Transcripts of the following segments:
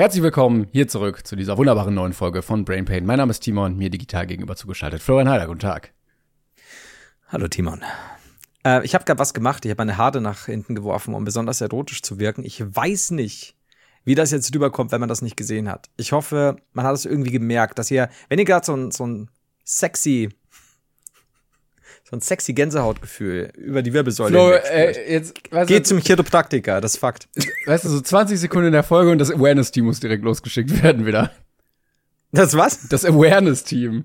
Herzlich willkommen hier zurück zu dieser wunderbaren neuen Folge von Brain Pain. Mein Name ist Timon, mir digital gegenüber zugeschaltet. Florian Heider, guten Tag. Hallo Timon. Äh, ich habe gerade was gemacht. Ich habe meine Haare nach hinten geworfen, um besonders erotisch zu wirken. Ich weiß nicht, wie das jetzt rüberkommt, wenn man das nicht gesehen hat. Ich hoffe, man hat es irgendwie gemerkt, dass ihr, wenn ihr gerade so so ein sexy, so ein sexy Gänsehautgefühl über die Wirbelsäule Flo, spürt, äh, jetzt, weißt geht du, zum Chiropraktiker, das ist Fakt. weißt du, so 20 Sekunden in der Folge und das Awareness-Team muss direkt losgeschickt werden wieder. Das was? Das Awareness-Team.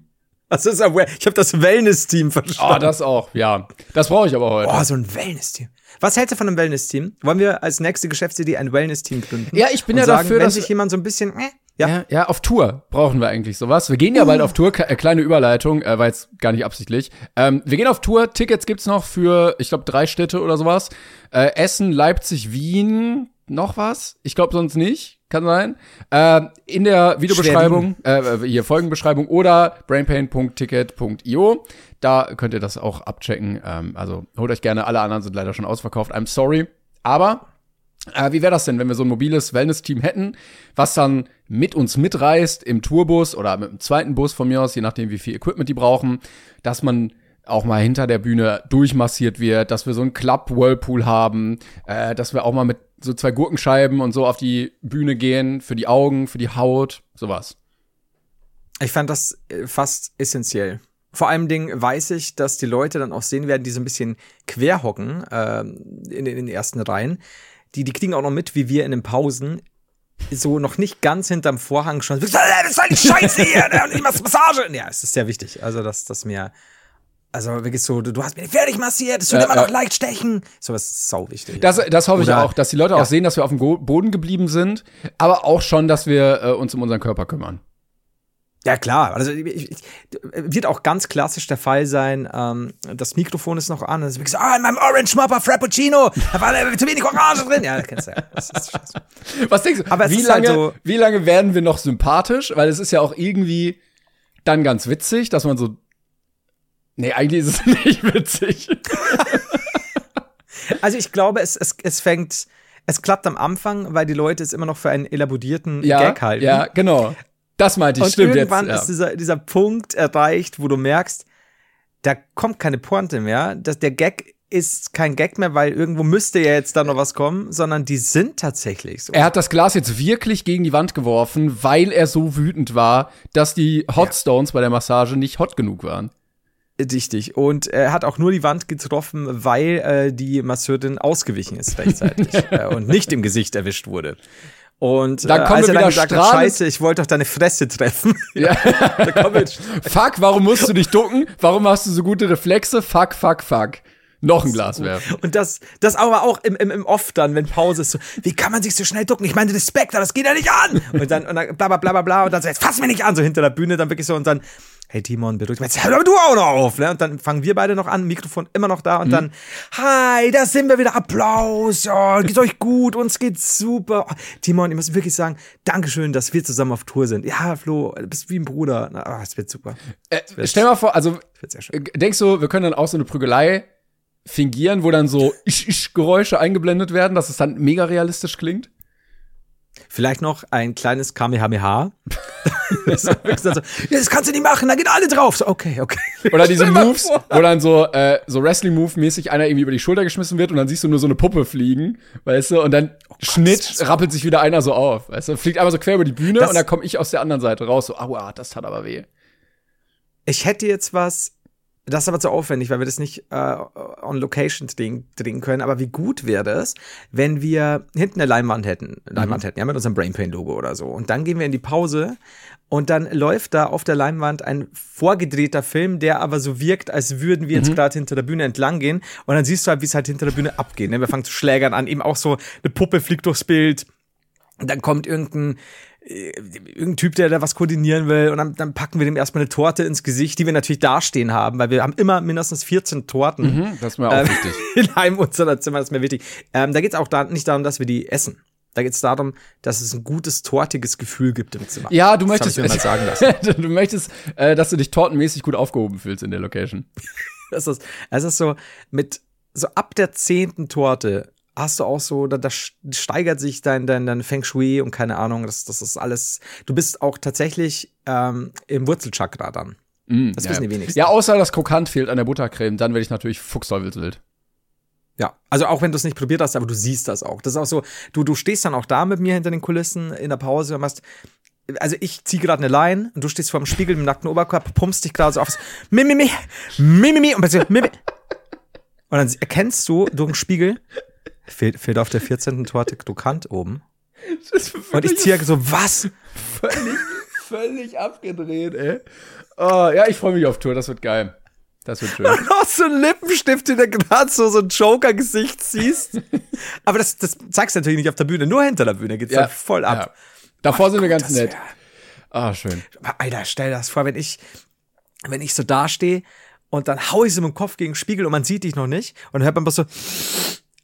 Das ist aber, ich habe das Wellness-Team Oh, verstanden. das auch, ja. Das brauche ich aber heute. Oh, so ein Wellness-Team. Was hältst du von einem Wellness-Team? Wollen wir als nächste Geschäftsidee ein Wellness-Team gründen? Ja, ich bin ja sagen, dafür, wenn dass- sich jemand so ein bisschen, äh, ja, Ja, ja, auf Tour brauchen wir eigentlich sowas. Wir gehen ja bald auf Tour. Äh, kleine Überleitung, äh, war jetzt gar nicht absichtlich. Ähm, wir gehen auf Tour. Tickets gibt's noch für, ich glaube, drei Städte oder sowas. Äh, Essen, Leipzig, Wien, noch was? Ich glaube sonst nicht. Kann sein. Äh, in der Videobeschreibung, äh, hier Folgenbeschreibung oder brainpain.ticket.io. Da könnt ihr das auch abchecken. Ähm, also holt euch gerne. Alle anderen sind leider schon ausverkauft. I'm sorry. Aber äh, wie wäre das denn, wenn wir so ein mobiles Wellness-Team hätten, was dann mit uns mitreist im Tourbus oder mit dem zweiten Bus von mir aus, je nachdem, wie viel Equipment die brauchen, dass man auch mal hinter der Bühne durchmassiert wird, dass wir so einen Club-Whirlpool haben, äh, dass wir auch mal mit so zwei Gurkenscheiben und so auf die Bühne gehen, für die Augen, für die Haut, sowas. Ich fand das äh, fast essentiell. Vor allem Dingen weiß ich, dass die Leute dann auch sehen werden, die so ein bisschen quer hocken ähm, in, in den ersten Reihen. Die, die kriegen auch noch mit, wie wir in den Pausen so noch nicht ganz hinterm Vorhang schon. Das ist halt die Scheiße hier, ne? und ich mach Massage. Ja, es ist sehr wichtig. Also, dass das mir. Also wirklich so, du, hast mich fertig massiert, es tut Ja, immer noch ja. leicht stechen. So was ist sau wichtig. Das, das hoffe ich Oder- auch, dass die Leute ja. auch sehen, dass wir auf dem Boden geblieben sind, aber auch schon, dass wir äh, uns um unseren Körper kümmern. Ja, klar. Also ich, ich, wird auch ganz klassisch der Fall sein. Ähm, das Mikrofon ist noch an. Es wird gesagt, ah, in meinem Orange Mopper Frappuccino, da war zu wenig Orange drin. Ja, kennst du ja. Das ist scheiße. Was denkst du? Aber wie, ist lange, halt so- wie lange werden wir noch sympathisch? Weil es ist ja auch irgendwie dann ganz witzig, dass man so. Nee, eigentlich ist es nicht witzig. Also ich glaube, es, es, es fängt, es klappt am Anfang, weil die Leute es immer noch für einen elaborierten ja, Gag halten. ja, genau. Das meinte ich, Und stimmt irgendwann jetzt. ist Ja. dieser, dieser Punkt erreicht, wo du merkst, da kommt keine Pointe mehr. Das, der Gag ist kein Gag mehr, weil irgendwo müsste ja jetzt da noch was kommen, sondern die sind tatsächlich so. Er hat das Glas jetzt wirklich gegen die Wand geworfen, weil er so wütend war, dass die Hotstones bei der Massage nicht hot genug waren. Richtig. Und er hat auch nur die Wand getroffen, weil äh, die Masseurin ausgewichen ist rechtzeitig äh, und nicht im Gesicht erwischt wurde. Und äh, Dann kommen als wir er dann wieder gesagt hat, scheiße, ich wollte doch deine Fresse treffen. Ja. da kommen wir Fuck, warum musst du dich ducken? Warum hast du so gute Reflexe? Fuck, fuck, fuck. Noch ein Glas werfen. Und das, das aber auch im, im, im Off dann, wenn Pause ist, so, wie kann man sich so schnell ducken? Ich meine, Respekt, aber das geht ja nicht an. Und dann, und dann bla bla bla bla bla, und dann so, jetzt fass mich nicht an, so hinter der Bühne, dann wirklich so, und dann, hey Timon, beruhig mich, hör du auch noch auf, ne? Und dann fangen wir beide noch an, Mikrofon immer noch da, und dann, hi, da sind wir wieder, Applaus, oh, geht's euch gut, uns geht's super. Oh, Timon, ich muss wirklich sagen, Dankeschön, dass wir zusammen auf Tour sind. Ja, Flo, du bist wie ein Bruder. Ah, es wird super. Äh, stell mal vor, also äh, denkst du, wir können dann auch so eine Prügelei fingieren, wo dann so Geräusche eingeblendet werden, dass es dann mega realistisch klingt? Vielleicht noch ein kleines Kamehameha. so, das kannst du nicht machen, da gehen alle drauf. So, okay, okay. Oder diese Moves, wo dann so, äh, so Wrestling-Move-mäßig einer irgendwie über die Schulter geschmissen wird und dann siehst du nur so eine Puppe fliegen, weißt du, und dann Schnitt rappelt sich wieder einer so auf, weißt du, fliegt einmal so quer über die Bühne Das- und dann komme ich aus der anderen Seite raus, so, aua, das tat aber weh. Ich hätte jetzt was Das ist aber zu aufwendig, weil wir das nicht äh, on Location drehen, können. Aber wie gut wäre es, wenn wir hinten eine Leinwand hätten, Leinwand hätten, ja, mit unserem Brainpain-Logo oder so. Und dann gehen wir in die Pause und dann läuft da auf der Leinwand ein vorgedrehter Film, der aber so wirkt, als würden wir jetzt gerade hinter der Bühne entlang gehen. Und dann siehst du halt, wie es halt hinter der Bühne abgeht. Ne? Wir fangen zu schlägern an, eben auch so eine Puppe fliegt durchs Bild. Und dann kommt irgendein, irgendein Typ, der da was koordinieren will. Und dann, dann packen wir dem erstmal eine Torte ins Gesicht, die wir natürlich dastehen haben, weil wir haben immer mindestens 14 Torten. Mhm, das ist mir auch Ähm, wichtig. In einem unserer Zimmer, das ist mir wichtig. Ähm, da geht es auch da, nicht darum, dass wir die essen. Da geht es darum, dass es ein gutes, tortiges Gefühl gibt im Zimmer. Ja, du Das möchtest, mir mal sagen lassen. du möchtest, äh, dass du dich tortenmäßig gut aufgehoben fühlst in der Location. Das ist, es ist so, mit, so ab der zehnten Torte hast du auch so, da, da steigert sich dein, dein, dein Feng Shui und keine Ahnung, das, das ist alles, du bist auch tatsächlich ähm, im Wurzelchakra dann. Das ja, wissen die wenigsten. Ja, außer das Krokant fehlt an der Buttercreme, dann werde ich natürlich fuchsteufelswild. Ja, also auch wenn du es nicht probiert hast, aber du siehst das auch. Das ist auch so, du, du stehst dann auch da mit mir hinter den Kulissen in der Pause und machst, also ich ziehe gerade eine Line und du stehst vor dem Spiegel mit dem nackten Oberkörper, pumpst dich gerade so auf, Mimimi, Mimimi und plötzlich Mimi. Und dann erkennst du durch den Spiegel, fehlt, fehlt auf der 14. Torte Krokant oben. Und ich ziehe so, was? völlig, völlig abgedreht, ey. Oh, ja, ich freue mich auf Tour, das wird geil. Das wird schön. Noch so ein Lippenstift, den du gerade so, so ein Joker-Gesicht siehst. Aber das, das zeigst du natürlich nicht auf der Bühne, nur hinter der Bühne geht's dann voll ab. Ja. Davor sind wir ganz das nett. Ah, schön. Aber Alter, stell dir das vor, wenn ich, wenn ich so dastehe und dann hau ich so mit dem Kopf gegen den Spiegel und man sieht dich noch nicht und dann hört man bloß so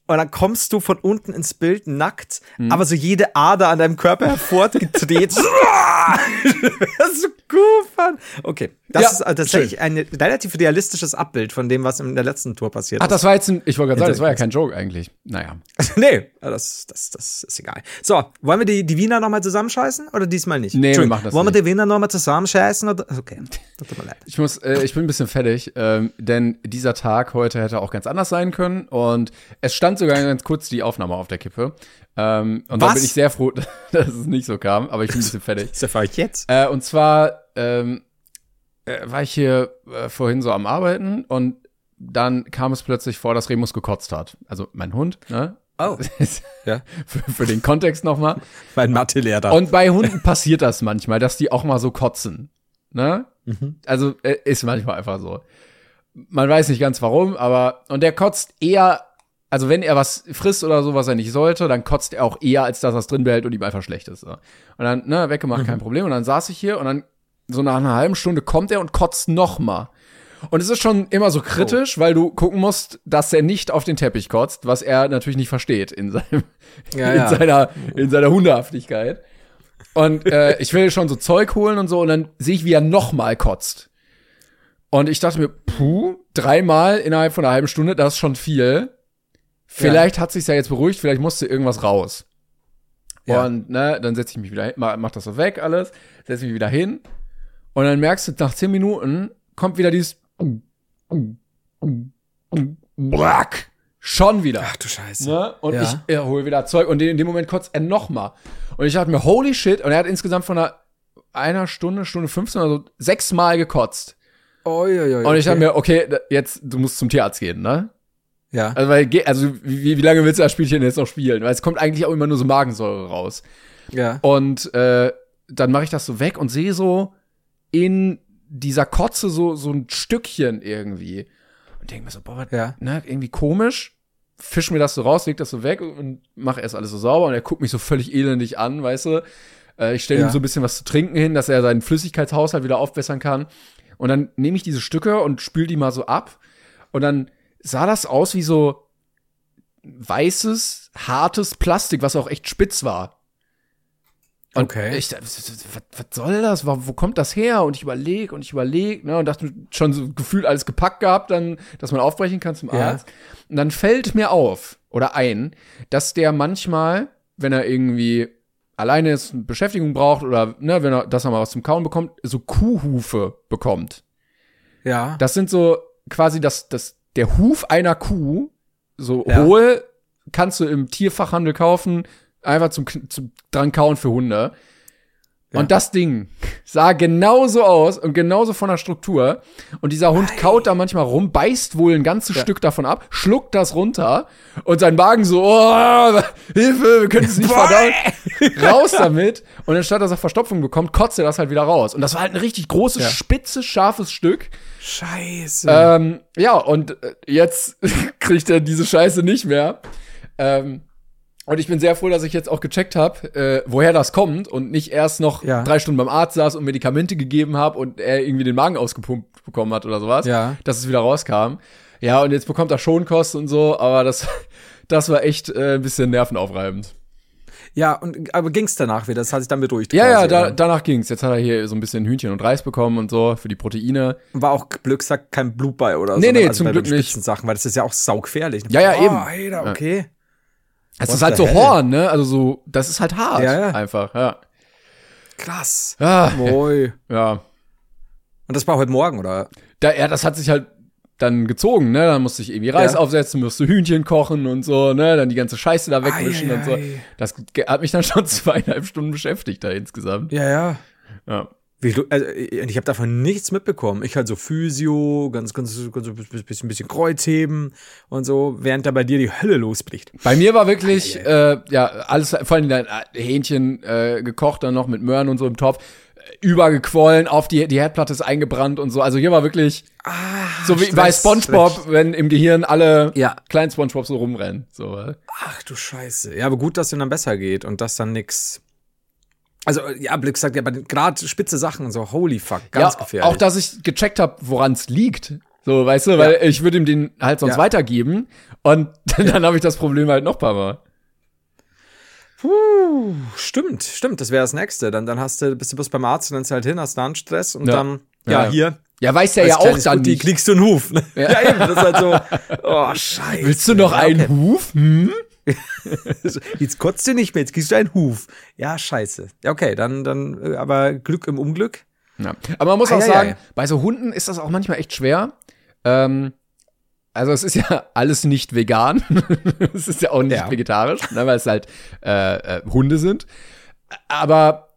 und dann kommst du von unten ins Bild nackt, Mhm. aber so jede Ader an deinem Körper hervorgedreht. das ist so gut, Mann. Okay, das Ja, ist äh, tatsächlich ein relativ realistisches Abbild von dem, was in der letzten Tour passiert Ach, ist. das war jetzt ein, ich wollte gerade sagen, das war ja kein Joke eigentlich. Naja. nee, das, das, das ist egal. So, wollen wir die, die Wiener nochmal zusammenscheißen oder diesmal nicht? Nee, wir machen das Wollen wir nicht. die Wiener nochmal zusammenscheißen? Oder? Okay, das tut mir leid. Ich muss, äh, ich bin ein bisschen fertig, ähm, denn dieser Tag heute hätte auch ganz anders sein können und es stand sogar ganz kurz die Aufnahme auf der Kippe. Ähm, und da bin ich sehr froh, dass es nicht so kam, aber ich bin ein bisschen fertig. Das erfahre ich jetzt. Äh, und zwar ähm, äh, war ich hier äh, vorhin so am Arbeiten und dann kam es plötzlich vor, dass Remus gekotzt hat. Also mein Hund, ne? Oh. Ja. für, für den Kontext nochmal. Mein Mathelehrer. Und bei Hunden passiert das manchmal, dass die auch mal so kotzen. Ne? Mhm. Also äh, ist manchmal einfach so. Man weiß nicht ganz warum, aber und der kotzt eher, also wenn er was frisst oder so, was er nicht sollte, dann kotzt er auch eher, als dass er es drin behält und ihm einfach schlecht ist. So. Und dann, ne, weggemacht, Mhm. kein Problem. Und dann saß ich hier und dann so nach einer halben Stunde kommt er und kotzt noch mal. Und es ist schon immer so kritisch, Oh. weil du gucken musst, dass er nicht auf den Teppich kotzt, was er natürlich nicht versteht in seinem, Ja, in ja. seiner, in seiner Hundehaftigkeit. Und äh, ich will schon so Zeug holen und so und dann sehe ich, wie er noch mal kotzt. Und ich dachte mir, puh, dreimal innerhalb von einer halben Stunde, das ist schon viel. Vielleicht hat sich's ja jetzt beruhigt, vielleicht musste irgendwas raus. Ja. Und ne, dann setze ich mich wieder hin, mach, mach das so weg alles, setze mich wieder hin und dann merkst du, nach zehn Minuten kommt wieder dieses Brack. Schon wieder. Ach du Scheiße. Ne? Und Ja. ich äh, hole wieder Zeug und in dem Moment kotzt er noch mal. Und ich dachte mir, holy shit. Und er hat insgesamt von einer, einer Stunde, Stunde 15 oder so sechsmal gekotzt. Oi, oi, oi, Und ich dachte okay. mir, okay, jetzt, du musst zum Tierarzt gehen, ne? Ja. Also, weil, also wie, wie lange willst du das Spielchen jetzt noch spielen? Weil es kommt eigentlich auch immer nur so Magensäure raus. Ja. Und äh, dann mache ich das so weg und sehe so in dieser Kotze so, so ein Stückchen irgendwie. Und denke mir so, boah, was, Ja. ne, irgendwie komisch. Fisch mir das so raus, leg das so weg und mache erst alles so sauber. Und er guckt mich so völlig elendig an, weißt du. Äh, ich stelle Ja. ihm so ein bisschen was zu trinken hin, dass er seinen Flüssigkeitshaushalt wieder aufbessern kann. Und dann nehme ich diese Stücke und spül die mal so ab. Und dann sah das aus wie so weißes, hartes Plastik, was auch echt spitz war. Und Okay. ich was, was soll das? Wo, wo kommt das her? Und ich überlege und ich überlege, ne, und dachte schon so gefühlt alles gepackt gehabt, dann, dass man aufbrechen kann zum Ja. Arzt. Und dann fällt mir auf oder ein, dass der manchmal, wenn er irgendwie alleine ist, Beschäftigung braucht oder ne, wenn er, dass er mal was zum Kauen bekommt, so Kuhhufe bekommt. Ja. Das sind so quasi das, das, der Huf einer Kuh, so Ja. hohl, kannst du im Tierfachhandel kaufen, einfach zum, zum dran kauen für Hunde. Und das Ding sah genauso aus und genauso von der Struktur. Und dieser Hund kaut da manchmal rum, beißt wohl ein ganzes Stück davon ab, schluckt das runter und sein Magen so, oh, Hilfe, wir können es nicht verdauen. raus damit. Und anstatt dass er Verstopfung bekommt, kotzt er das halt wieder raus. Und das war halt ein richtig großes, spitzes, scharfes Stück. Scheiße. Ähm, ja, und äh, jetzt kriegt er diese Scheiße nicht mehr. Ähm, und ich bin sehr froh, dass ich jetzt auch gecheckt habe, äh, woher das kommt und nicht erst noch Ja. drei Stunden beim Arzt saß und Medikamente gegeben habe und er irgendwie den Magen ausgepumpt bekommen hat oder sowas. Ja. Dass es wieder rauskam. Ja, und jetzt bekommt er Schonkost und so, aber das, das war echt äh, ein bisschen nervenaufreibend. ja, und aber ging's danach wieder? Das hat sich dann beruhigt. Ja, ja, quasi, da, oder? danach ging's. Jetzt hat er hier so ein bisschen Hühnchen und Reis bekommen und so für die Proteine. War auch Glücksack kein Blut bei oder Nee, so. nee, also zum bei Glück nicht. Spitzensachen, weil das ist ja auch saugefährlich. Ja, ja, oh, eben. Alter, okay. Es ist halt so hell? Horn, ne? Also so, das ist halt hart. Ja, ja. Einfach, ja. Krass. Ah, Moi. ja. Und das war heute Morgen, oder? Da, ja, das hat sich halt dann gezogen, ne? Dann musste ich irgendwie Reis Ja. aufsetzen, musste Hühnchen kochen und so, ne? Dann die ganze Scheiße da wegwischen Ei, und so. Das hat mich dann schon zweieinhalb Stunden beschäftigt da insgesamt. Ja, ja. Ja. Wie, also, ich ich habe davon nichts mitbekommen. Ich halt so Physio, ganz, ganz, ganz ein bisschen, bisschen Kreuzheben und so, während da bei dir die Hölle losbricht. Bei mir war wirklich, äh, ja, alles, vor allem dann äh, Hähnchen äh, gekocht, dann noch mit Möhren und so im Topf, äh, übergequollen, auf die, die Herdplatte ist eingebrannt und so. Also hier war wirklich so wie bei Ah, Stress, Spongebob, wenn im Gehirn alle Ja. kleinen Spongebob so rumrennen. So, äh. Ach du Scheiße. Ja, aber gut, dass es dann besser geht und dass dann nix. Also, ja, Blick sagt ja, gerade spitze Sachen und so, holy fuck, ganz ja, gefährlich. Auch, dass ich gecheckt habe, woran es liegt. So, weißt du, weil ich würde ihm den halt sonst Ja. weitergeben und dann habe ich das Problem halt noch ein paar Mal. Puh, stimmt, stimmt, das wäre das nächste. Dann, dann hast du, bist du bloß beim Arzt und dann halt hin, hast da einen Stress und dann, Ja, hier. Ja, weiß der ja auch dann Gutti nicht. kriegst du einen Huf. Ja. eben, das ist halt so, oh, scheiße. Willst du noch einen okay. Huf? Hm? Jetzt kotzt du nicht mehr, jetzt kriegst du einen Huf. Ja, scheiße. Ja, okay, dann, dann, äh, aber Glück im Unglück. Ja. Aber man muss auch Ei, ei, sagen, ei. bei so Hunden ist das auch manchmal echt schwer. Ähm, also es ist ja alles nicht vegan. es ist ja auch nicht Ja. vegetarisch, ne, weil es halt äh, äh, Hunde sind. Aber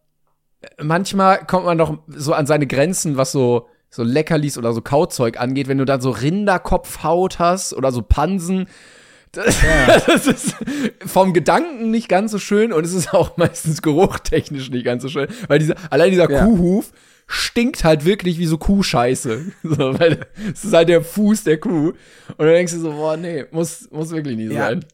manchmal kommt man doch so an seine Grenzen, was so so Leckerlis oder so Kauzeug angeht, wenn du dann so Rinderkopfhaut hast oder so Pansen. Das, das ist vom Gedanken nicht ganz so schön und es ist auch meistens geruchtechnisch nicht ganz so schön, weil dieser, allein dieser Ja. Kuhhuf stinkt halt wirklich wie so Kuhscheiße. So, weil es ist halt der Fuß der Kuh. Und dann denkst du so, boah, nee, muss, muss wirklich nicht Ja. sein.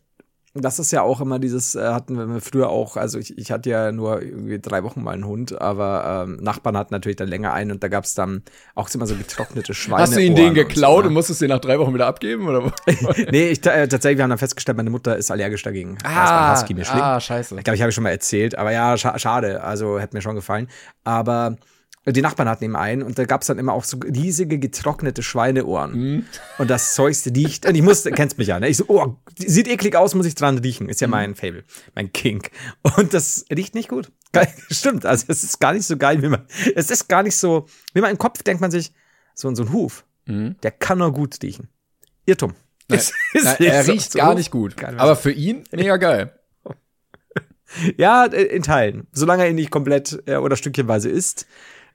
Das ist ja auch immer dieses, äh, hatten wir früher auch, also ich, ich hatte ja nur irgendwie drei Wochen mal einen Hund, aber ähm, Nachbarn hatten natürlich dann länger einen und da gab's dann auch immer so getrocknete Schweine. Hast du ihn den und geklaut so, ne? und musstest den nach drei Wochen wieder abgeben? Oder? nee, ich, äh, tatsächlich, wir haben dann festgestellt, meine Mutter ist allergisch dagegen. mein Husky ah, scheiße. Ich glaube, ich habe schon mal erzählt, aber ja, scha schade. Also hätte mir schon gefallen. Aber die Nachbarn hatten eben einen und da gab's dann immer auch so riesige getrocknete Schweineohren. Mhm. Und das Zeugs riecht. Und ich musste, kennst mich ja, ne? Ich so, oh, sieht eklig aus, muss ich dran riechen. Ist ja Mhm. mein Fable, mein Kink. Und das riecht nicht gut. Stimmt, also es ist gar nicht so geil, wie man. Es ist gar nicht so, wie man im Kopf denkt man sich, so, so ein Huf, der kann nur gut riechen. Irrtum. Es Na, nicht er riecht so gar nicht gut. Aber für ihn mega geil. Ja, äh, in Teilen. Solange er ihn nicht komplett äh, oder stückchenweise isst.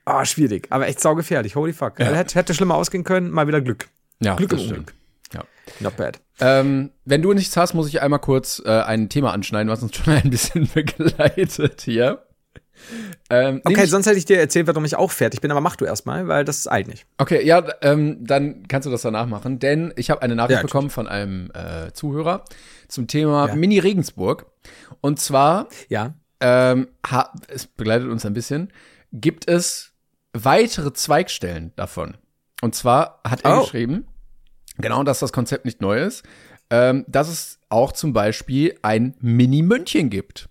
Ah, schwierig. Aber echt saugefährlich. Holy fuck. Ja. Hätte, hätte schlimmer ausgehen können. Mal wieder Glück. Ja, Glück im. Unglück. Ja. Not bad. Ähm, wenn du nichts hast, muss ich einmal kurz äh, ein Thema anschneiden, was uns schon ein bisschen begleitet hier. Ähm, Okay, sonst hätte ich dir erzählt, warum ich auch fertig bin, aber mach du erstmal, weil das eilt nicht. Okay, ja, ähm, dann kannst du das danach machen, denn ich habe eine Nachricht Ja, bekommen von einem äh, Zuhörer zum Thema Ja. Mini Regensburg. Und zwar, Ja. ähm, ha, es begleitet uns ein bisschen, gibt es weitere Zweigstellen davon. Und zwar hat er Oh. geschrieben, genau, dass das Konzept nicht neu ist, ähm, dass es auch zum Beispiel ein Mini-München gibt.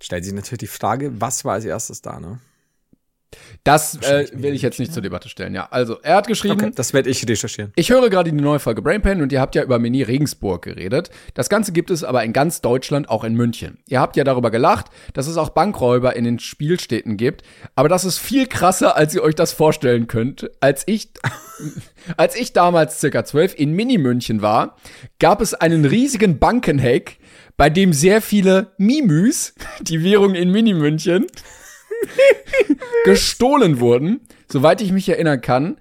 Stellt sich natürlich die Frage, was war als erstes da, ne? Das äh, will ich jetzt nicht zur Debatte stellen, ja. Also, er hat geschrieben, Okay, das werde ich recherchieren. Ich höre gerade die neue Folge Brainpan und ihr habt ja über Mini Regensburg geredet. Das Ganze gibt es aber in ganz Deutschland, auch in München. Ihr habt ja darüber gelacht, dass es auch Bankräuber in den Spielstädten gibt, aber das ist viel krasser, als ihr euch das vorstellen könnt. Als ich, als ich damals circa zwölf in Mini München war, gab es einen riesigen Bankenhack, bei dem sehr viele Mimüs, die Währung in Mini-München, gestohlen wurden, soweit ich mich erinnern kann,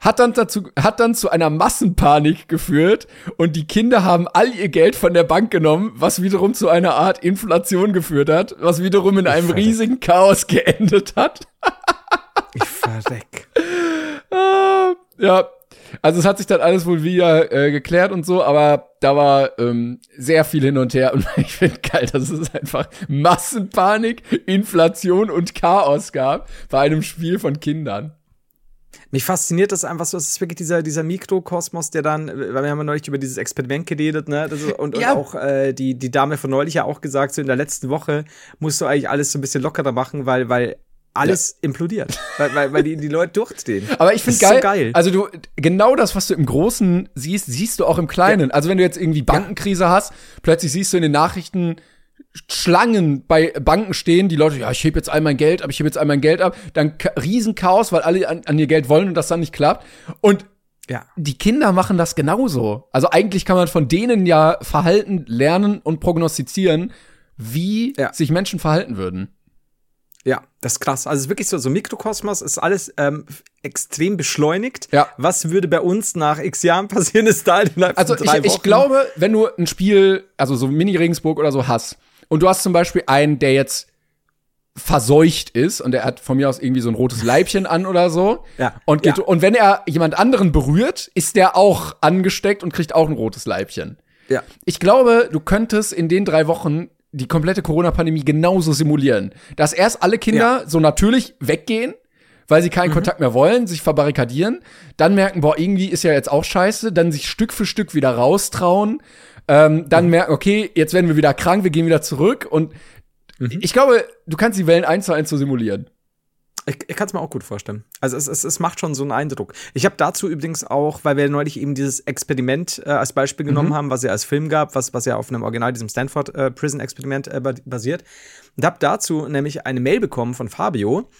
hat dann dazu, hat dann zu einer Massenpanik geführt und die Kinder haben all ihr Geld von der Bank genommen, was wiederum zu einer Art Inflation geführt hat, was wiederum in einem verreck. riesigen Chaos geendet hat. Ich verreck. Ah, ja, also es hat sich dann alles wohl wieder äh, geklärt und so, aber da war ähm, sehr viel hin und her und ich finde geil, dass es einfach Massenpanik, Inflation und Chaos gab bei einem Spiel von Kindern. Mich fasziniert das einfach so, es ist wirklich dieser, dieser Mikrokosmos, der dann, weil wir haben ja neulich über dieses Experiment geredet, ne? Das und, Ja. und auch äh, die, die Dame von neulich ja auch gesagt, so in der letzten Woche musst du eigentlich alles so ein bisschen lockerer machen, weil, weil alles implodiert. weil, weil, weil die, die Leute durchdrehen. Aber ich finde geil, so geil. also du genau das, was du im Großen siehst, siehst du auch im Kleinen. Also wenn du jetzt irgendwie Bankenkrise hast, plötzlich siehst du in den Nachrichten Schlangen bei Banken stehen, die Leute, ja, ich hebe jetzt all mein Geld ab, ich hebe jetzt all mein Geld ab, dann Riesenchaos, weil alle an, an ihr Geld wollen und das dann nicht klappt. Und ja. die Kinder machen das genauso. Also eigentlich kann man von denen ja Verhalten lernen und prognostizieren, wie Ja. sich Menschen verhalten würden. Ja, das ist krass. Also es ist wirklich so, so Mikrokosmos ist alles ähm, extrem beschleunigt. Ja. Was würde bei uns nach x Jahren passieren, ist da innerhalb Also von drei ich, Wochen. ich glaube, wenn du ein Spiel, also so Mini-Regensburg oder so hast, und du hast zum Beispiel einen, der jetzt verseucht ist und der hat von mir aus irgendwie so ein rotes Leibchen an oder so. Ja. Und, geht, Ja. und wenn er jemand anderen berührt, ist der auch angesteckt und kriegt auch ein rotes Leibchen. Ja. Ich glaube, du könntest in den drei Wochen die komplette Corona-Pandemie genauso simulieren. Dass erst alle Kinder so natürlich weggehen, weil sie keinen Kontakt mehr wollen, sich verbarrikadieren, dann merken, boah, irgendwie ist ja jetzt auch scheiße, dann sich Stück für Stück wieder raustrauen, ähm, dann merken, okay, jetzt werden wir wieder krank, wir gehen wieder zurück und ich glaube, du kannst die Wellen eins zu eins so simulieren. Ich, ich kann es mir auch gut vorstellen. Also es, es, es macht schon so einen Eindruck. Ich habe dazu übrigens auch, weil wir neulich eben dieses Experiment äh, als Beispiel genommen haben, was ja als Film gab, was, was ja auf einem Original, diesem Stanford äh, Prison Experiment äh, ba- basiert. Und habe dazu nämlich eine Mail bekommen von Fabio.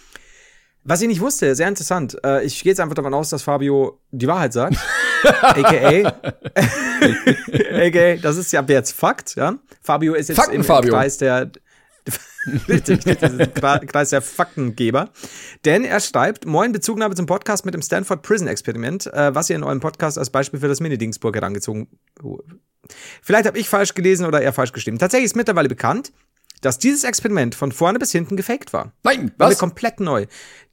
Was ich nicht wusste, sehr interessant. Äh, ich gehe jetzt einfach davon aus, dass Fabio die Wahrheit sagt. AKA. AKA, das ist ja ab jetzt Fakt, ja. Fabio ist jetzt Fakten, im, im Fabio. Kreis der Richtig, richtig, das ist Kreis der Faktengeber. Denn er schreibt, moin, Bezugnahme zum Podcast mit dem Stanford Prison Experiment, äh, was ihr in eurem Podcast als Beispiel für das Mini-Dingsburg herangezogen. Vielleicht habe ich falsch gelesen oder er falsch geschrieben. Tatsächlich ist mittlerweile bekannt, dass dieses Experiment von vorne bis hinten gefaked war. Nein, War was? komplett neu.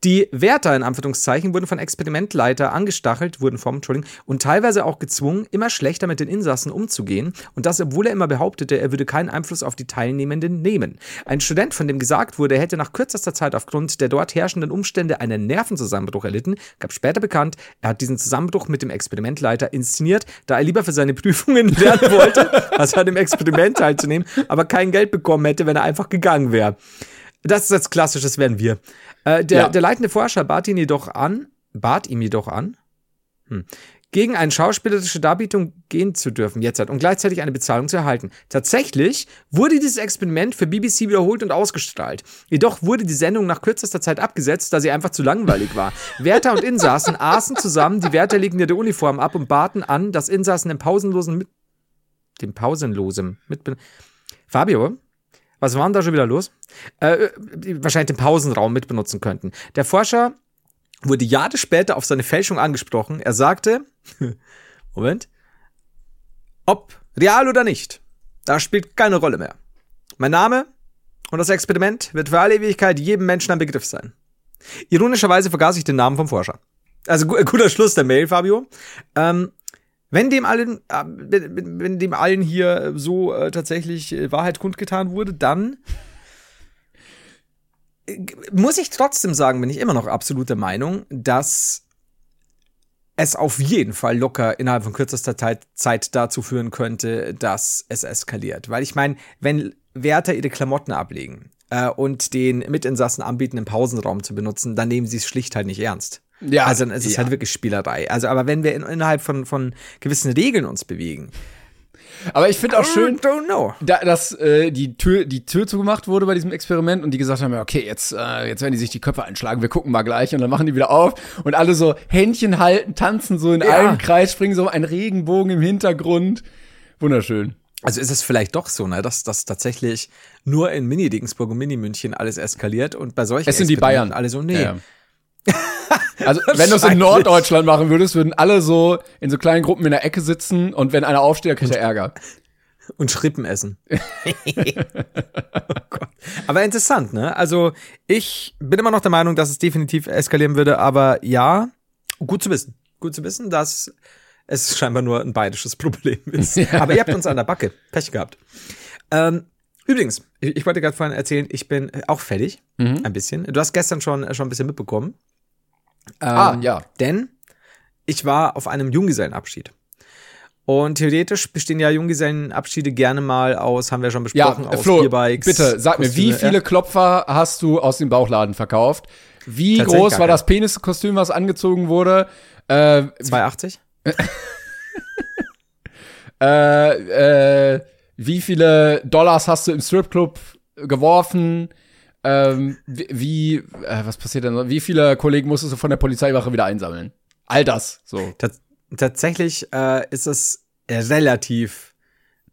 Die Wärter in Anführungszeichen wurden von Experimentleiter angestachelt, wurden vom, Entschuldigung, und teilweise auch gezwungen, immer schlechter mit den Insassen umzugehen. Und das, obwohl er immer behauptete, er würde keinen Einfluss auf die Teilnehmenden nehmen. Ein Student, von dem gesagt wurde, er hätte nach kürzester Zeit aufgrund der dort herrschenden Umstände einen Nervenzusammenbruch erlitten, gab später bekannt, er hat diesen Zusammenbruch mit dem Experimentleiter inszeniert, da er lieber für seine Prüfungen lernen wollte, als an dem Experiment teilzunehmen, aber kein Geld bekommen hätte, wenn er einfach gegangen wäre. Das ist das Klassische, das wären wir. Äh, der, Ja. der leitende Forscher bat ihn jedoch an, bat ihm jedoch an, hm, gegen eine schauspielerische Darbietung gehen zu dürfen, jetzt halt, und gleichzeitig eine Bezahlung zu erhalten. Tatsächlich wurde dieses Experiment für BBC wiederholt und ausgestrahlt. Jedoch wurde die Sendung nach kürzester Zeit abgesetzt, da sie einfach zu langweilig war. Wärter und Insassen aßen zusammen, die Wärter legten ihre Uniform ab und baten an, dass Insassen den pausenlosen mit dem pausenlosen mit Fabio, was war denn da schon wieder los? Äh, wahrscheinlich den Pausenraum mitbenutzen könnten. Der Forscher wurde Jahre später auf seine Fälschung angesprochen. Er sagte, Moment, ob real oder nicht, das spielt keine Rolle mehr. Mein Name und das Experiment wird für alle Ewigkeit jedem Menschen ein Begriff sein. Ironischerweise vergaß ich den Namen vom Forscher. Also gu guter Schluss der Mail, Fabio. Ähm, wenn dem allen, äh, wenn, wenn- dem allen hier so äh, tatsächlich äh, Wahrheit kundgetan wurde, dann äh, muss ich trotzdem sagen, bin ich immer noch absolut der Meinung, dass es auf jeden Fall locker innerhalb von kürzester Zeit, dazu führen könnte, dass es eskaliert. Weil ich meine, wenn Wärter ihre Klamotten ablegen äh, und den Mitinsassen anbieten, den Pausenraum zu benutzen, dann nehmen sie es schlicht halt nicht ernst. Ja, Also dann ist es ja. halt wirklich Spielerei. Also, aber wenn wir in, innerhalb von, von gewissen Regeln uns bewegen, Aber ich finde auch schön, don't know. da, dass äh, die Tür die Tür zugemacht wurde bei diesem Experiment und die gesagt haben, ja, okay, jetzt äh, jetzt werden die sich die Köpfe einschlagen, wir gucken mal gleich und dann machen die wieder auf und alle so Händchen halten, tanzen so in Ja. einem Kreis, springen so ein Regenbogen im Hintergrund. Wunderschön. Also ist es vielleicht doch so, ne, dass das tatsächlich nur in Mini-Dingsburg und Mini-München alles eskaliert und bei solchen Es sind die Bayern. alle so, nee. Ja. Also, wenn du es in. Norddeutschland machen würdest, würden alle so in so kleinen Gruppen in der Ecke sitzen und wenn einer aufsteht, dann kriegt er Ärger. Und Schrippen essen. oh Gott. Aber interessant, ne? Also ich bin immer noch der Meinung, dass es definitiv eskalieren würde, aber ja, gut zu wissen. Gut zu wissen, dass es scheinbar nur ein bayerisches Problem ist. Aber ihr habt uns an der Backe. Pech gehabt. Ähm, übrigens, ich, ich wollte gerade vorhin erzählen, ich bin auch fertig. Ein bisschen. Du hast gestern schon, schon ein bisschen mitbekommen. Ah, Ähm, ja. Denn ich war auf einem Junggesellenabschied. Und theoretisch bestehen ja Junggesellenabschiede gerne mal aus, haben wir schon Ja, besprochen, äh, aus Flo, Bierbikes. bitte sag mir, wie Kostüme, viele ja. Klopfer hast du aus dem Bauchladen verkauft? Wie groß war das Peniskostüm, was angezogen wurde? Äh, 280? äh, äh, wie viele Dollars hast du im Stripclub geworfen? Ähm, wie, äh, was passiert denn? so? Wie viele Kollegen musstest du von der Polizeiwache wieder einsammeln? All das, so. Tats tatsächlich äh, ist es relativ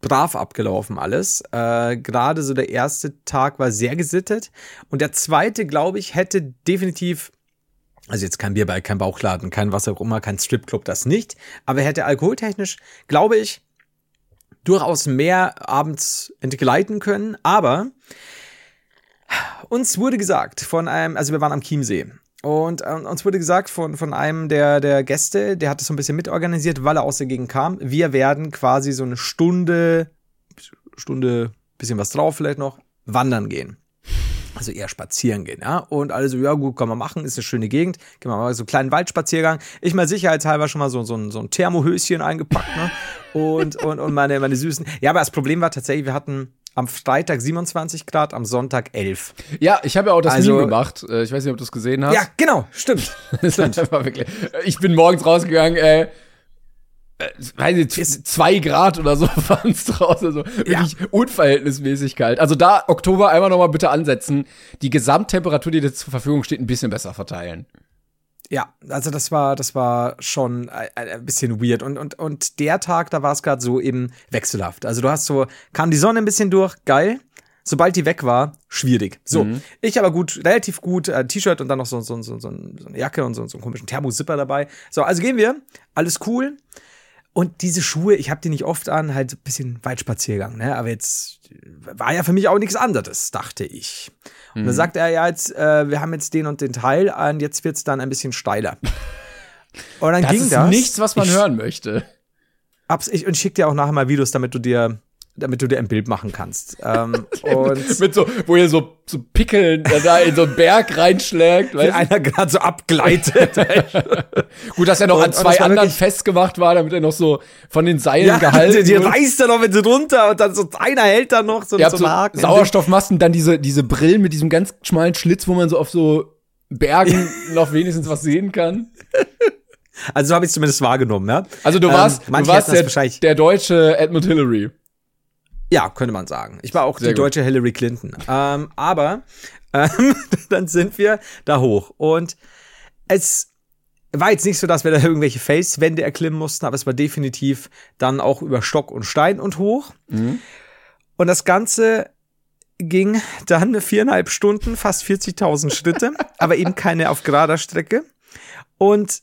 brav abgelaufen alles. Äh, Gerade so der erste Tag war sehr gesittet. Und der zweite, glaube ich, hätte definitiv, also jetzt kein Bierbike, kein Bauchladen, kein was auch immer, kein Stripclub, das nicht. Aber er hätte alkoholtechnisch, glaube ich, durchaus mehr abends entgleiten können. Aber uns wurde gesagt von einem, also wir waren am Chiemsee. Und ähm, uns wurde gesagt von, von einem der, der Gäste, der hat das so ein bisschen mitorganisiert, weil er aus der Gegend kam. Wir werden quasi so eine Stunde, Stunde, bisschen was drauf vielleicht noch, wandern gehen. Also eher spazieren gehen, ja. Und alle so, ja gut, kann man machen, ist eine schöne Gegend. Gehen wir mal so einen kleinen Waldspaziergang. Ich mal sicherheitshalber schon mal so, so, ein, so ein Thermohöschen eingepackt, ne? Und, und, und meine, meine Süßen. Ja, aber das Problem war tatsächlich, wir hatten am Freitag 27 Grad, am Sonntag 11. Ja, ich habe ja auch das Also- Meme gemacht. Äh, Ich weiß nicht, ob du es gesehen hast. Ja, genau, stimmt. Einfach wirklich. Ich bin morgens rausgegangen, äh, äh, weiß nicht, zwei Grad oder so waren es draußen. Also wirklich unverhältnismäßig kalt. Also da Oktober einmal nochmal bitte ansetzen. Die Gesamttemperatur, die dir zur Verfügung steht, ein bisschen besser verteilen. Ja, also das war, das war schon ein, ein bisschen weird. Und, und, und der Tag, da war es gerade so eben wechselhaft. Also du hast so, kam die Sonne ein bisschen durch, geil. Sobald die weg war, schwierig. So, ich aber gut, relativ gut, äh, T-Shirt und dann noch so, so, so, so, so eine Jacke und so, so einen komischen Thermosipper dabei. So, also gehen wir, alles cool. Und diese Schuhe, ich habe die nicht oft an, halt ein bisschen Waldspaziergang, ne? Aber jetzt war ja für mich auch nichts anderes, dachte ich. Und dann sagt er ja jetzt, äh, wir haben jetzt den und den Teil und jetzt wird's dann ein bisschen steiler. Und dann Das ging ist das. nichts, was man ich, hören möchte. Abs ich, und ich schick dir auch nachher mal Videos, damit du dir, damit du dir ein Bild machen kannst. ähm, und Mit so, wo ihr so, so Pickeln da in so einen Berg reinschlägt. Weißt? einer gerade so abgleitet. Gut, dass er noch Und- an zwei anderen festgemacht war, damit er noch so von den Seilen ja, gehalten die, die reißt dann noch mit runter und dann so einer hält dann noch so, habt so so. Sauerstoffmasken, dann diese, diese Brillen mit diesem ganz schmalen Schlitz, wo man so auf so Bergen noch wenigstens was sehen kann. Also so habe ich zumindest wahrgenommen, ja. Also du Ähm, warst, du manche warst der, der deutsche Edmund Hillary. Ja, könnte man sagen. Ich war auch Sehr die gut. deutsche Hillary Clinton. Ähm, aber ähm, dann sind wir da hoch. Und es war jetzt nicht so, dass wir da irgendwelche Felswände erklimmen mussten, aber es war definitiv dann auch über Stock und Stein und hoch. Und das Ganze ging dann viereinhalb Stunden, fast 40.000 Schritte, aber eben keine auf gerader Strecke. Und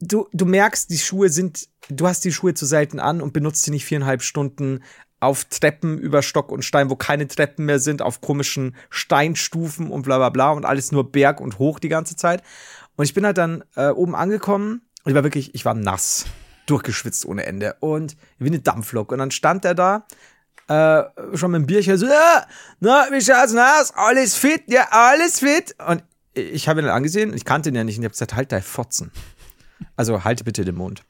du, du merkst, die Schuhe sind, du hast die Schuhe zu selten an und benutzt sie nicht viereinhalb Stunden auf Treppen über Stock und Stein, wo keine Treppen mehr sind, auf komischen Steinstufen und bla bla bla und alles nur Berg und hoch die ganze Zeit. Und ich bin halt dann äh, oben angekommen und ich war wirklich, ich war nass, durchgeschwitzt ohne Ende und wie eine Dampflok. Und dann stand er da, äh, schon mit dem Bierchen so, ja, na, wie schaut's aus? Alles fit? Ja, alles fit? Und ich habe ihn dann angesehen, ich kannte ihn ja nicht und ich habe gesagt, halt dein Fotzen. Also halte bitte den Mund.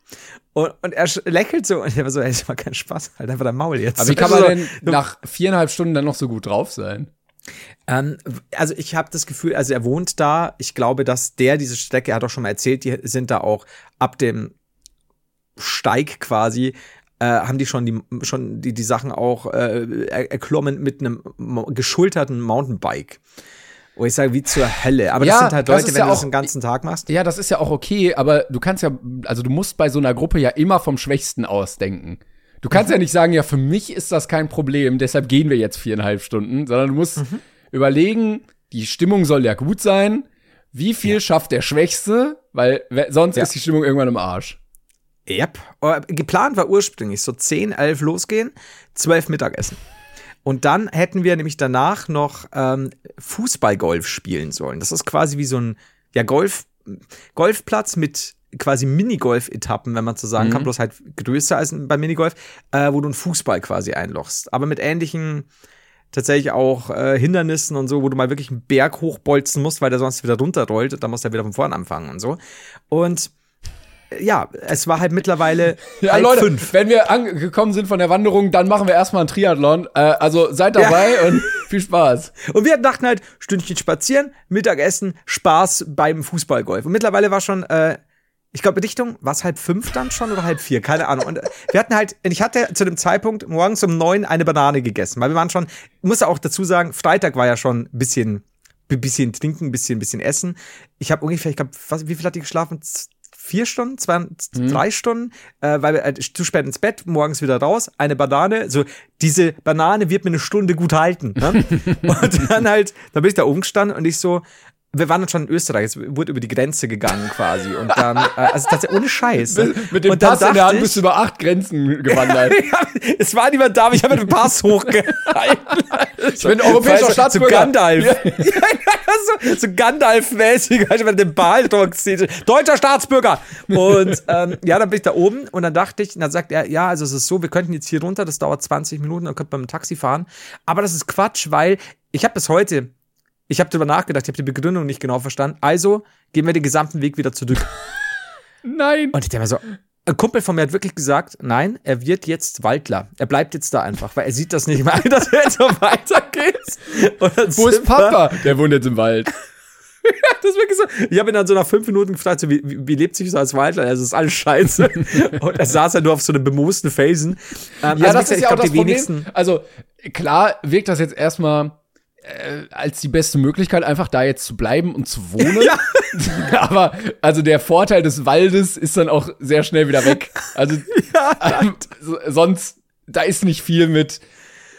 Und, und er lächelt so und ich war so, ey, das war kein Spaß, halt einfach dein Maul jetzt. Aber wie kann man Also, denn nach viereinhalb Stunden dann noch so gut drauf sein? ähm, also ich habe das Gefühl, also er wohnt da. Ich glaube, dass der diese Strecke, er hat auch schon mal erzählt, die sind da auch ab dem Steig quasi, äh, haben die schon die schon die die Sachen auch äh, er- erklommen mit einem geschulterten Mountainbike. Wo ich sage, wie zur Hölle. Aber das Ja, sind halt das Leute, wenn ja du das auch- den ganzen Tag machst. Ja, das ist ja auch okay, aber du kannst ja, also du musst bei so einer Gruppe ja immer vom Schwächsten ausdenken. Du kannst ja nicht sagen, ja, für mich ist das kein Problem, deshalb gehen wir jetzt viereinhalb Stunden, sondern du musst überlegen, die Stimmung soll ja gut sein. Wie viel schafft der Schwächste? Weil we- sonst Ja. ist die Stimmung irgendwann im Arsch. Yep. Äh, Geplant war ursprünglich so 10, 11 losgehen, 12 Mittagessen. Und dann hätten wir nämlich danach noch ähm, Fußballgolf spielen sollen. Das ist quasi wie so ein ja, Golf, Golfplatz mit quasi Minigolf-Etappen, wenn man so sagen kann, bloß halt größer als beim Minigolf, äh, wo du einen Fußball quasi einlochst. Aber mit ähnlichen tatsächlich auch äh, Hindernissen und so, wo du mal wirklich einen Berg hochbolzen musst, weil der sonst wieder runterrollt und dann musst du wieder von vorn anfangen und so. Und ja, es war halt mittlerweile Ja, halb Leute, fünf. wenn wir angekommen sind von der Wanderung, dann machen wir erstmal einen Triathlon. Äh, also seid dabei und viel Spaß. Und wir dachten halt, Stündchen spazieren, Mittagessen, Spaß beim Fußballgolf. Und mittlerweile war schon, äh, ich glaube, Richtung, war es halb fünf dann schon oder halb vier? Keine Ahnung. Und äh, wir hatten halt, ich hatte zu dem Zeitpunkt morgens um neun eine Banane gegessen, weil wir waren schon, muss auch dazu sagen, Freitag war ja schon ein bisschen, ein bisschen trinken, ein bisschen, ein bisschen essen. Ich habe ungefähr, ich glaube, wie viel hatte ich geschlafen? Vier Stunden, zwei, Mhm. drei Stunden, äh, weil wir äh, zu spät ins Bett, morgens wieder raus, eine Banane, so diese Banane wird mir eine Stunde gut halten. Ne? und dann halt, da bin ich da oben gestanden und ich so, wir waren dann schon in Österreich, es wurde über die Grenze gegangen quasi und dann, äh, also tatsächlich ohne Scheiß. Mit dem Pass in der Hand bist du über acht Grenzen gewandert. ja, es war niemand da, aber ich habe den Pass hochgehalten. Ich bin europäischer Staatsbürger. So Gandalf. Ja. Ja. So, so Gandalf-mäßig, halt mit dem Ball zieht. Deutscher Staatsbürger. Und ähm, ja, dann bin ich da oben und dann dachte ich, und dann sagt er, ja, also es ist so, wir könnten jetzt hier runter, das dauert 20 Minuten, dann könnte man mit dem Taxi fahren. Aber das ist Quatsch, weil ich habe bis heute, ich habe drüber nachgedacht, ich habe die Begründung nicht genau verstanden. Also gehen wir den gesamten Weg wieder zurück. Nein. Und ich denke mir so, ein Kumpel von mir hat wirklich gesagt, nein, er wird jetzt Waldler. Er bleibt jetzt da einfach, weil er sieht das nicht mehr dass er jetzt so weitergeht. Wo ist Papa? Der wohnt jetzt im Wald. Das wirklich so. Ich habe ihn dann so nach fünf Minuten gefragt, so, wie, wie, wie lebt sich so als Waldler? Also, das ist alles scheiße. Und er saß ja nur auf so einem bemoosten Felsen. Ähm, Ja, also, das gesagt, ist ja auch glaub, das die Problem. wenigsten- Also, klar wirkt das jetzt erstmal äh, als die beste Möglichkeit, einfach da jetzt zu bleiben und zu wohnen. Ja. Aber, also der Vorteil des Waldes ist dann auch sehr schnell wieder weg. Also, ähm, so- sonst, da ist nicht viel mit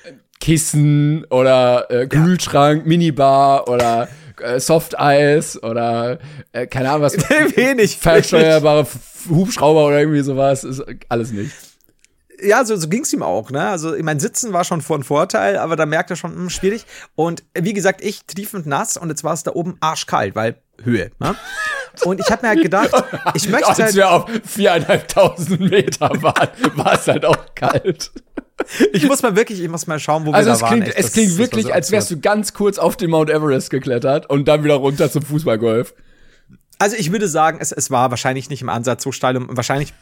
äh, Kissen oder äh, Kühlschrank, Minibar oder äh, Softeis oder äh, keine Ahnung was. Wenig. Fernsteuerbare Hubschrauber oder irgendwie sowas. Ist alles nicht. Ja, so, so ging's ihm auch, ne? Also, ich mein, Sitzen war schon von Vorteil, aber da merkt er schon, hm, schwierig. Und wie gesagt, ich triefend nass und jetzt war es da oben arschkalt, weil Höhe, ne? Und ich habe mir halt gedacht, ich möchte Als halt, wir auf viereinhalbtausend Meter waren, war es halt auch kalt. ich muss mal wirklich, ich muss mal schauen, wo Also wir es da waren. klingt, echt. es Das- klingt wirklich, so als wärst du ganz kurz auf den Mount Everest geklettert und dann wieder runter zum Fußballgolf. Also ich würde sagen, es, es war wahrscheinlich nicht im Ansatz so steil und wahrscheinlich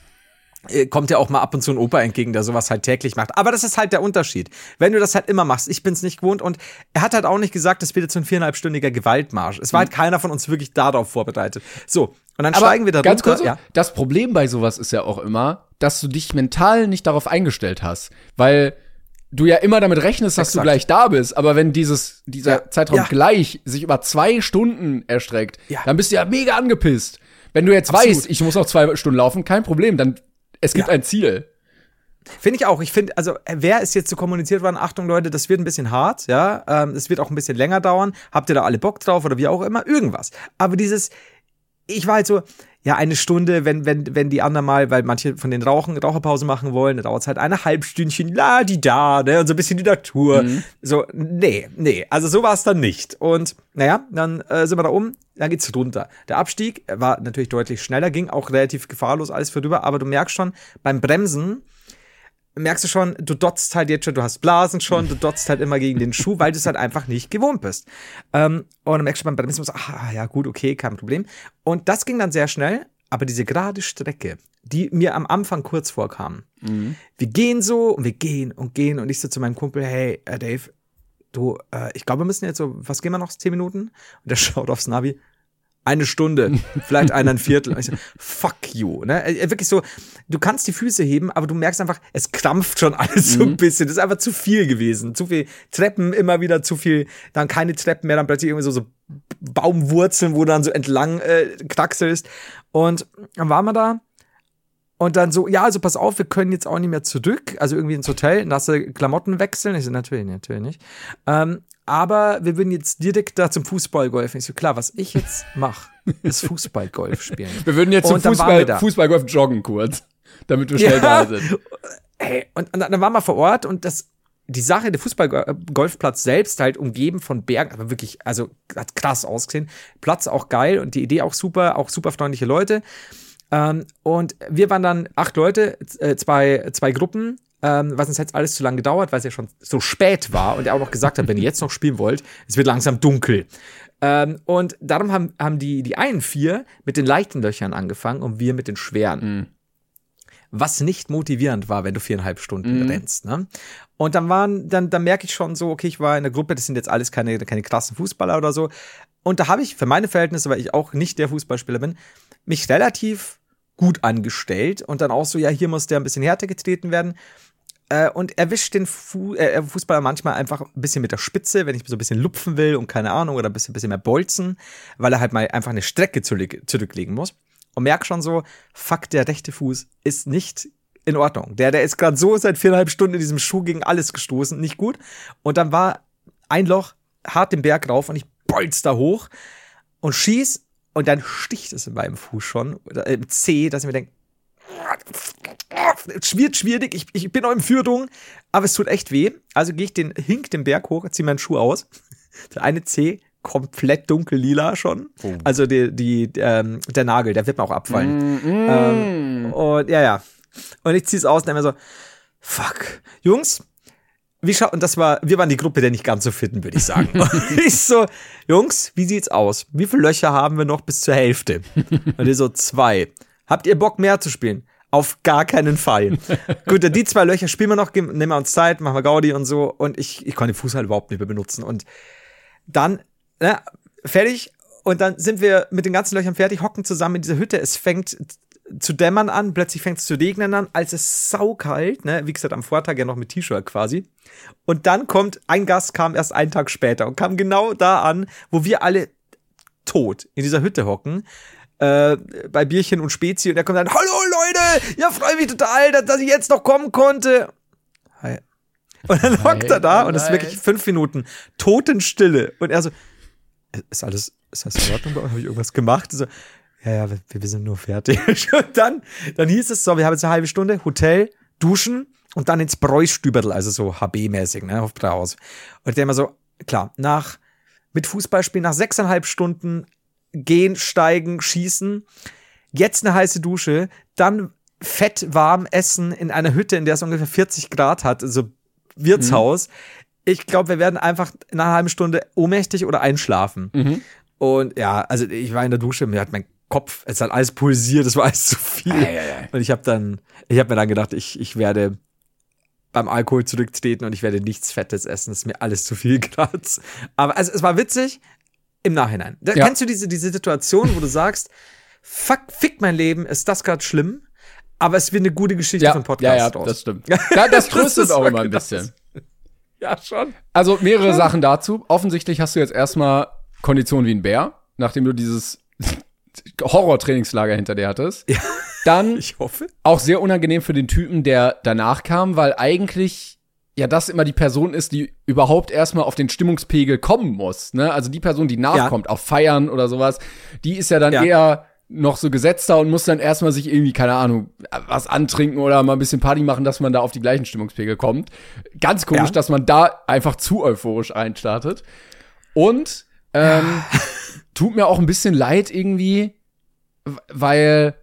kommt ja auch mal ab und zu ein Opa entgegen, der sowas halt täglich macht. Aber das ist halt der Unterschied. Wenn du das halt immer machst, ich bin's nicht gewohnt und er hat halt auch nicht gesagt, das wird jetzt so ein viereinhalbstündiger Gewaltmarsch. Es war halt keiner von uns wirklich darauf vorbereitet. So, und dann steigen wir da ganz runter. kurz, ja. das Problem bei sowas ist ja auch immer, dass du dich mental nicht darauf eingestellt hast, weil du ja immer damit rechnest, dass du Exakt. gleich da bist, aber wenn dieses, dieser Ja. Zeitraum Ja. gleich sich über zwei Stunden erstreckt, dann bist du ja mega angepisst. Wenn du jetzt Absolut. weißt, ich muss noch zwei Stunden laufen, kein Problem, dann, es gibt Ja. ein Ziel. Finde ich auch. Ich finde, also wer ist jetzt so kommuniziert worden? Achtung, Leute, das wird ein bisschen hart, ja. Ähm, es wird auch ein bisschen länger dauern. Habt ihr da alle Bock drauf oder wie auch immer? Irgendwas. Aber dieses, ich war halt so, ja, eine Stunde, wenn, wenn, wenn die anderen mal, weil manche von den Rauchen, Raucherpause machen wollen, dann dauert es halt eine Halbstündchen, la die da, ne, und so ein bisschen die Natur. So, nee, nee, also so war es dann nicht. Und naja, dann äh, sind wir da oben, dann geht's runter. Der Abstieg war natürlich deutlich schneller, ging auch relativ gefahrlos alles vorüber, aber du merkst schon, beim Bremsen, merkst du schon, du dotzt halt jetzt schon, du hast Blasen schon, du dotzt halt immer gegen den Schuh, weil du es halt einfach nicht gewohnt bist. Ähm, und dann merkst du beim Bremsen, so, ah, ja gut, okay, kein Problem. Und das ging dann sehr schnell, aber diese gerade Strecke, die mir am Anfang kurz vorkam, wir gehen so und wir gehen und gehen und ich so zu meinem Kumpel, hey, äh, Dave, du, äh, ich glaube, wir müssen jetzt so, was gehen wir noch, zehn Minuten? Und der schaut aufs Navi, eine Stunde, vielleicht eineinhalb Viertel. Und ich so, fuck you. Ne? Äh, Wirklich so, du kannst die Füße heben, aber du merkst einfach, es krampft schon alles so ein bisschen. Das ist einfach zu viel gewesen. Zu viel Treppen, immer wieder zu viel, dann keine Treppen mehr, dann plötzlich irgendwie so, so Baumwurzeln, wo du dann so entlang äh, kraxelst. Und dann waren wir da Und dann so, ja, also pass auf, wir können jetzt auch nicht mehr zurück, also irgendwie ins Hotel, nasse Klamotten wechseln. Ich so, natürlich, natürlich nicht. Ähm, aber wir würden jetzt direkt da zum Fußballgolf. Ich so, klar, was ich jetzt mache, ist Fußballgolf spielen. Wir würden jetzt zum Fußball. Fußballgolf joggen kurz, damit wir schnell da sind. Ey, und, und dann waren wir vor Ort und das, die Sache, der Fußballgolfplatz selbst halt umgeben von Bergen, aber wirklich, also hat krass ausgesehen. Platz auch geil und die Idee auch super, auch super freundliche Leute. Ähm, und wir waren dann acht Leute, äh, zwei, zwei Gruppen, ähm, was uns jetzt alles zu lange gedauert, weil es ja schon so spät war und er auch noch gesagt hat, wenn ihr jetzt noch spielen wollt, es wird langsam dunkel. Ähm, und darum haben, haben die, die einen vier mit den leichten Löchern angefangen und wir mit den schweren was nicht motivierend war, wenn du viereinhalb Stunden rennst. Ne? Und dann waren, dann, dann merke ich schon so, okay, ich war in der Gruppe, das sind jetzt alles keine, keine krassen Fußballer oder so. Und da habe ich für meine Verhältnisse, weil ich auch nicht der Fußballspieler bin, mich relativ gut angestellt und dann auch so, ja, hier muss der ein bisschen härter getreten werden. Äh, und erwischt den Fu äh, Fußballer manchmal einfach ein bisschen mit der Spitze, wenn ich so ein bisschen lupfen will und keine Ahnung, oder ein bisschen, bisschen mehr bolzen, weil er halt mal einfach eine Strecke zurück, zurücklegen muss. Und merk schon so, fuck, der rechte Fuß ist nicht in Ordnung. Der, der ist gerade so seit viereinhalb Stunden in diesem Schuh gegen alles gestoßen, nicht gut. Und dann war ein Loch hart den Berg rauf und ich bolz da hoch und schieß und dann sticht es in meinem Fuß schon, im C, dass ich mir denke, schwierig, schwierig, ich, ich bin noch in Führung, aber es tut echt weh. Also gehe ich den, hink den Berg hoch, ziehe meinen Schuh aus. Der eine C komplett dunkel lila schon. Also die, die, ähm, der Nagel, der wird mir auch abfallen. Ähm, und ja, ja. Und ich ziehe es aus und dann immer so, fuck. Jungs, wie schaut, und das war, wir waren die Gruppe der nicht ganz so fitten, würde ich sagen. ich so, Jungs, wie sieht's aus? Wie viele Löcher haben wir noch bis zur Hälfte? Und ihr so, zwei. Habt ihr Bock mehr zu spielen? Auf gar keinen Fall. Gut, die zwei Löcher spielen wir noch, nehmen wir uns Zeit, machen wir Gaudi und so. Und ich, ich konnte den Fuß halt überhaupt nicht mehr benutzen. Und dann, ne, fertig. Und dann sind wir mit den ganzen Löchern fertig, hocken zusammen in dieser Hütte. Es fängt zu dämmern an, plötzlich fängt es zu regnen an, als es saukalt, ne, wie gesagt, am Vortag ja noch mit T-Shirt quasi. Und dann kommt, ein Gast kam erst einen Tag später und kam genau da an, wo wir alle tot in dieser Hütte hocken. Äh, bei Bierchen und Spezi und er kommt dann, hallo Leute, ja, freue mich total, dass, dass ich jetzt noch kommen konnte. Hi. Und dann hockt er da und es ist wirklich fünf Minuten Totenstille. Und er so, ist alles, ist das in Ordnung? Habe ich irgendwas gemacht? So, ja, ja, wir, wir sind nur fertig. Und dann, dann hieß es so, wir haben jetzt eine halbe Stunde, Hotel, Duschen und dann ins Bräustüberl, also so HB-mäßig, ne, auf Braus. Und der immer so, klar, nach, mit Fußballspielen, nach sechseinhalb Stunden gehen, steigen, schießen, jetzt eine heiße Dusche, dann fett warm essen in einer Hütte, in der es ungefähr 40 Grad hat, also Wirtshaus. Ich glaube, wir werden einfach nach einer halben Stunde ohnmächtig oder einschlafen. Und ja, also ich war in der Dusche, mir hat mein Kopf, es hat alles pulsiert, es war alles zu viel. Und ich habe dann, ich habe mir dann gedacht, ich, ich werde beim Alkohol zurücktreten und ich werde nichts Fettes essen. Das ist mir alles zu viel gerade. Aber also, es war witzig im Nachhinein. Da, Ja. Kennst du diese, diese Situation, wo du sagst, fuck, fick mein Leben, ist das gerade schlimm? Aber es wird eine gute Geschichte Ja, von Podcast ja, ja, draus. das stimmt. Ja, das tröstet ist auch immer ein bisschen. Ja, schon. Also mehrere Sachen dazu. Offensichtlich hast du jetzt erstmal Kondition wie ein Bär, nachdem du dieses Horror-Trainingslager hinter dir hattest. Ja. Dann Ich hoffe. auch sehr unangenehm für den Typen, der danach kam, weil eigentlich ja das immer die Person ist, die überhaupt erstmal auf den Stimmungspegel kommen muss. Ne? Also die Person, die nachkommt, auf Feiern oder sowas, die ist ja dann Ja. eher noch so gesetzter und muss dann erstmal sich irgendwie, keine Ahnung, was antrinken oder mal ein bisschen Party machen, dass man da auf die gleichen Stimmungspegel kommt. Ganz komisch, Ja. dass man da einfach zu euphorisch einstartet. Und ähm, tut mir auch ein bisschen leid irgendwie, weil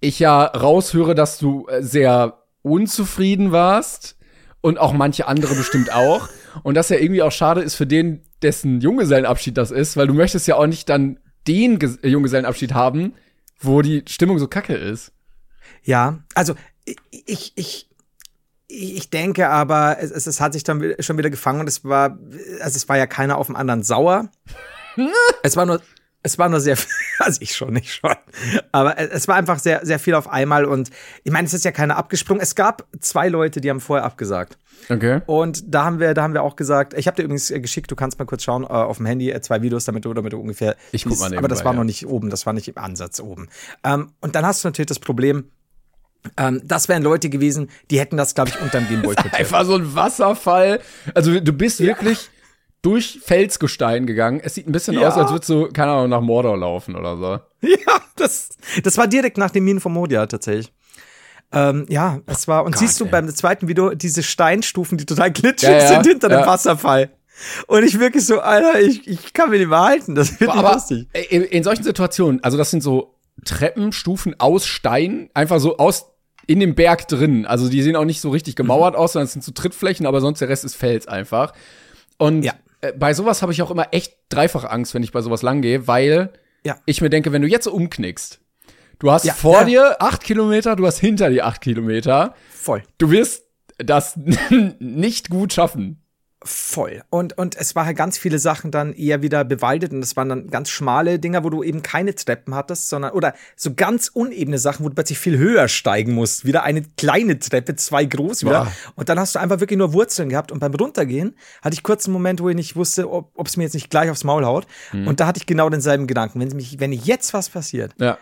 ich ja raushöre, dass du äh, sehr unzufrieden warst und auch manche andere bestimmt auch. Und dass ja irgendwie auch schade ist für den, dessen Junggesellenabschied das ist, weil du möchtest ja auch nicht dann den Ges äh, Junggesellenabschied haben, wo die Stimmung so kacke ist. Ja, also ich, ich, ich, denke aber, es, es, hat sich dann schon wieder gefangen und es war, also es war ja keiner auf dem anderen sauer. es war nur, es war nur sehr, viel- also ich schon, nicht schon. Aber es, war einfach sehr, sehr viel auf einmal und ich meine, es ist ja keiner abgesprungen. Es gab zwei Leute, die haben vorher abgesagt. Okay. Und da haben wir, da haben wir auch gesagt, ich habe dir übrigens äh, geschickt, du kannst mal kurz schauen äh, auf dem Handy, äh, zwei Videos, damit du, damit du ungefähr. Ich guck mal siehst. Aber das nebenbei, war ja. noch nicht oben, das war nicht im Ansatz oben. Ähm, und dann hast du natürlich das Problem, Ähm, das wären Leute gewesen, die hätten das, glaube ich, unterm Gameboy. Einfach so ein Wasserfall. Also du bist wirklich durch Felsgestein gegangen. Es sieht ein bisschen Ja. aus, als würdest du, keine Ahnung, nach Mordor laufen oder so. Ja, das, das war direkt nach den Minen von Modia tatsächlich. Ähm, ja, es war, und siehst du ey. beim zweiten Video diese Steinstufen, die total glitschig Ja, ja, sind hinter dem. Wasserfall. Und ich wirklich so, Alter, ich, ich kann mir nicht mehr halten. Das wird Aber lustig. in, in solchen Situationen, also das sind so Treppenstufen aus Stein, einfach so aus in dem Berg drin. Also die sehen auch nicht so richtig gemauert Mhm. aus, sondern es sind so Trittflächen, aber sonst der Rest ist Fels einfach. Und Ja. Äh, bei sowas habe ich auch immer echt dreifach Angst, wenn ich bei sowas lang gehe, weil Ja. ich mir denke, wenn du jetzt so umknickst, du hast Ja, vor ja. dir acht Kilometer, du hast hinter dir acht Kilometer, Voll. du wirst das nicht gut schaffen. Voll. Und, und es war halt ganz viele Sachen dann eher wieder bewaldet und es waren dann ganz schmale Dinger, wo du eben keine Treppen hattest, sondern, oder so ganz unebene Sachen, wo du plötzlich viel höher steigen musst. Wieder eine kleine Treppe, zwei groß wieder. Boah. Und dann hast du einfach wirklich nur Wurzeln gehabt und beim Runtergehen hatte ich kurz einen Moment, wo ich nicht wusste, ob es mir jetzt nicht gleich aufs Maul haut. Und da hatte ich genau denselben Gedanken. Wenn, mich, wenn jetzt was passiert, Ja.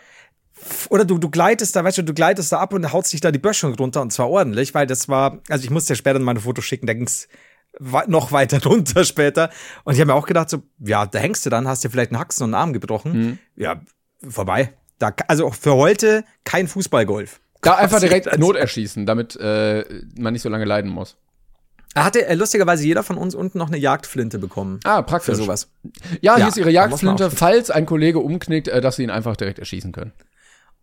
oder du, du gleitest da, weißt du, du gleitest da ab und haust dich da die Böschung runter und zwar ordentlich, weil das war, also ich musste ja später meine Fotos schicken, da ging's noch weiter runter später. Und ich habe mir auch gedacht, so, ja, da hängst du dann, hast dir vielleicht einen Haxen und einen Arm gebrochen. Ja, vorbei. Da, also auch für heute kein Fußballgolf. Da einfach direkt Also- Not erschießen, damit äh, man nicht so lange leiden muss. Er hatte äh, lustigerweise jeder von uns unten noch eine Jagdflinte bekommen. Ah, praktisch. Für sowas. Ja, hier Ja, ist ihre Jagdflinte, falls ein Kollege umknickt, äh, dass sie ihn einfach direkt erschießen können.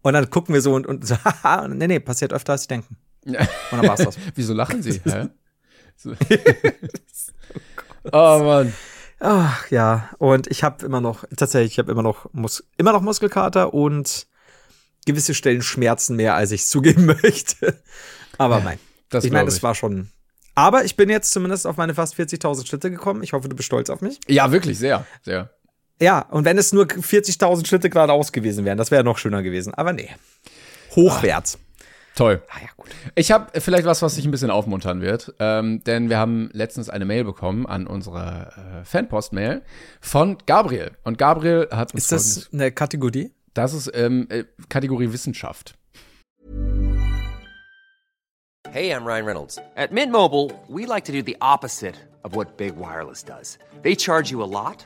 Und dann gucken wir so und, und so, haha, nee, nee, passiert öfter als sie denken. Und dann war's das. Wieso lachen sie? Hä? So. oh Mann. Ach ja, und ich habe immer noch, tatsächlich, ich habe immer noch, Mus immer noch Muskelkater und gewisse Stellen schmerzen mehr, als ich zugeben möchte. Aber nein. das ich meine, das ich. war schon. Aber ich bin jetzt zumindest auf meine fast 40.000 Schritte gekommen. Ich hoffe, du bist stolz auf mich. Ja, wirklich, sehr, sehr. Ja, und wenn es nur 40.000 Schritte geradeaus gewesen wären, das wäre noch schöner gewesen. Aber nee. Hochwärts. Toll. Ah ja, gut. Ich habe vielleicht was, was dich ein bisschen aufmuntern wird, ähm, denn wir haben letztens eine Mail bekommen an unsere äh, Fanpost-Mail von Gabriel. Und Gabriel hat uns Ist das eine Kategorie? das ist ähm, äh, Kategorie Wissenschaft. Hey, I'm Ryan Reynolds. At Mint Mobile, we like to do the opposite of what Big Wireless does. They charge you a lot,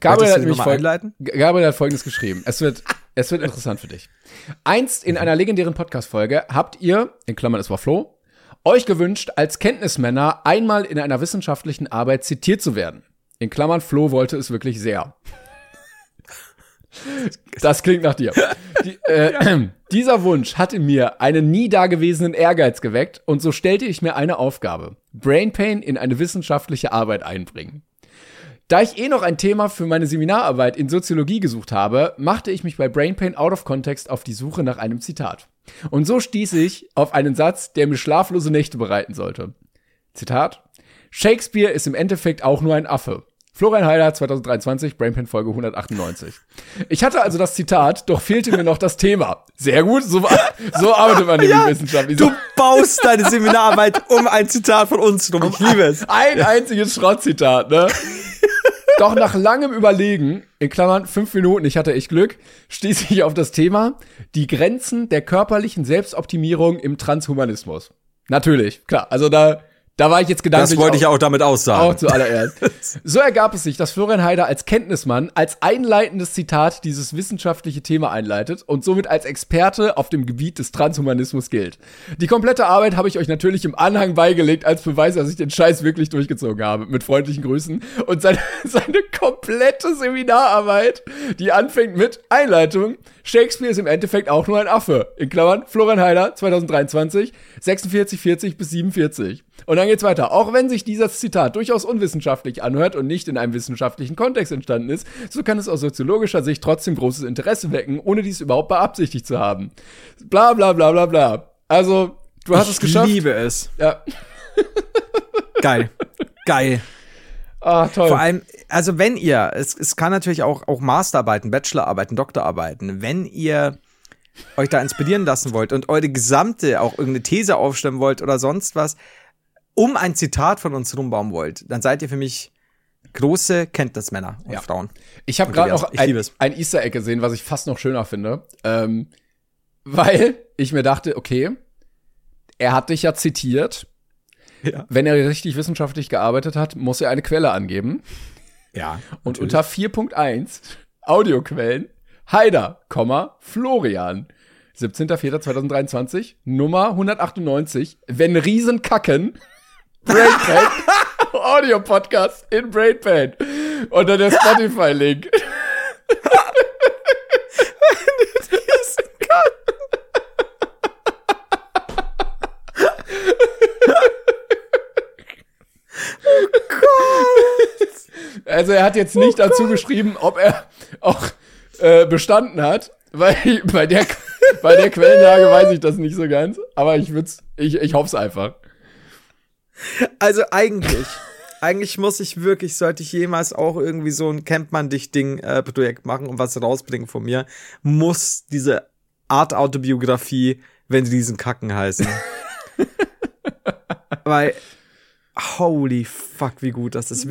Gabriel hat, einleiten? G- Gabriel hat folgendes geschrieben. Es wird, es wird interessant für dich. Einst in einer legendären Podcast-Folge habt ihr, in Klammern es war Flo, euch gewünscht, als Kenntnismänner einmal in einer wissenschaftlichen Arbeit zitiert zu werden. In Klammern Flo wollte es wirklich sehr. Das klingt nach dir. Die, äh, Dieser Wunsch hat in mir einen nie dagewesenen Ehrgeiz geweckt und so stellte ich mir eine Aufgabe. Brain Pain in eine wissenschaftliche Arbeit einbringen. Da ich eh noch ein Thema für meine Seminararbeit in Soziologie gesucht habe, machte ich mich bei Brain Pain out of context auf die Suche nach einem Zitat. Und so stieß ich auf einen Satz, der mir schlaflose Nächte bereiten sollte. Zitat: Shakespeare ist im Endeffekt auch nur ein Affe. Florian Heider, 2023, Brainpan Folge 198. Ich hatte also das Zitat, doch fehlte mir noch das Thema. Sehr gut, so, so arbeitet man nämlich wissenschaftlich. Du baust deine Seminararbeit um ein Zitat von uns rum. Ich liebe es. Ein einziges Schrottzitat, ne? Doch nach langem Überlegen, in Klammern fünf Minuten, ich hatte echt Glück, stieß ich auf das Thema die Grenzen der körperlichen Selbstoptimierung im Transhumanismus. Natürlich, klar. Also da, da war ich jetzt gedanklich Das wollte ich auch damit aussagen. auch zuallererst. So ergab es sich, dass Florian Heider als Kenntnismann als einleitendes Zitat dieses wissenschaftliche Thema einleitet und somit als Experte auf dem Gebiet des Transhumanismus gilt. Die komplette Arbeit habe ich euch natürlich im Anhang beigelegt als Beweis, dass ich den Scheiß wirklich durchgezogen habe. Mit freundlichen Grüßen. Und seine, seine komplette Seminararbeit, die anfängt mit Einleitung. Shakespeare ist im Endeffekt auch nur ein Affe. In Klammern Florian Heider 2023 46, 40 bis 47. Und dann geht's weiter. Auch wenn sich dieses Zitat durchaus unwissenschaftlich anhört und nicht in einem wissenschaftlichen Kontext entstanden ist, so kann es aus soziologischer Sicht trotzdem großes Interesse wecken, ohne dies überhaupt beabsichtigt zu haben. Bla bla bla bla bla. Also, Du hast es geschafft. Ich liebe es. Ja. Geil. Geil. Ah, toll. Vor allem, also wenn ihr, es, es kann natürlich auch, auch Masterarbeiten, Bachelorarbeiten, Doktorarbeiten, wenn ihr euch da inspirieren lassen wollt und eure gesamte, auch irgendeine These aufstellen wollt oder sonst was, um ein Zitat von uns rumbauen wollt, dann seid ihr für mich große Kenntnismänner und Frauen. Ich habe gerade noch ein, ein Easter Egg gesehen, was ich fast noch schöner finde. Ähm, weil ich mir dachte, okay, er hat dich ja zitiert. Ja. Wenn er richtig wissenschaftlich gearbeitet hat, muss er eine Quelle angeben. Ja. Und unter 4.1 Audioquellen Haider, Florian. 17.04.2023, Nummer 198. Wenn Riesen kacken. Brainpan. Audio-Podcast in Brainpan. Unter der Spotify-Link. Also er hat jetzt nicht dazu geschrieben, ob er auch äh, bestanden hat, weil bei der, bei der Quellenlage weiß ich das nicht so ganz. Aber ich würd's, ich, ich hoffe es einfach. Also eigentlich, eigentlich muss ich wirklich, sollte ich jemals auch irgendwie so ein Ding äh, machen und was rausbringen von mir, muss diese Art Autobiografie, wenn sie diesen Kacken heißen. Weil, holy fuck, wie gut das ist.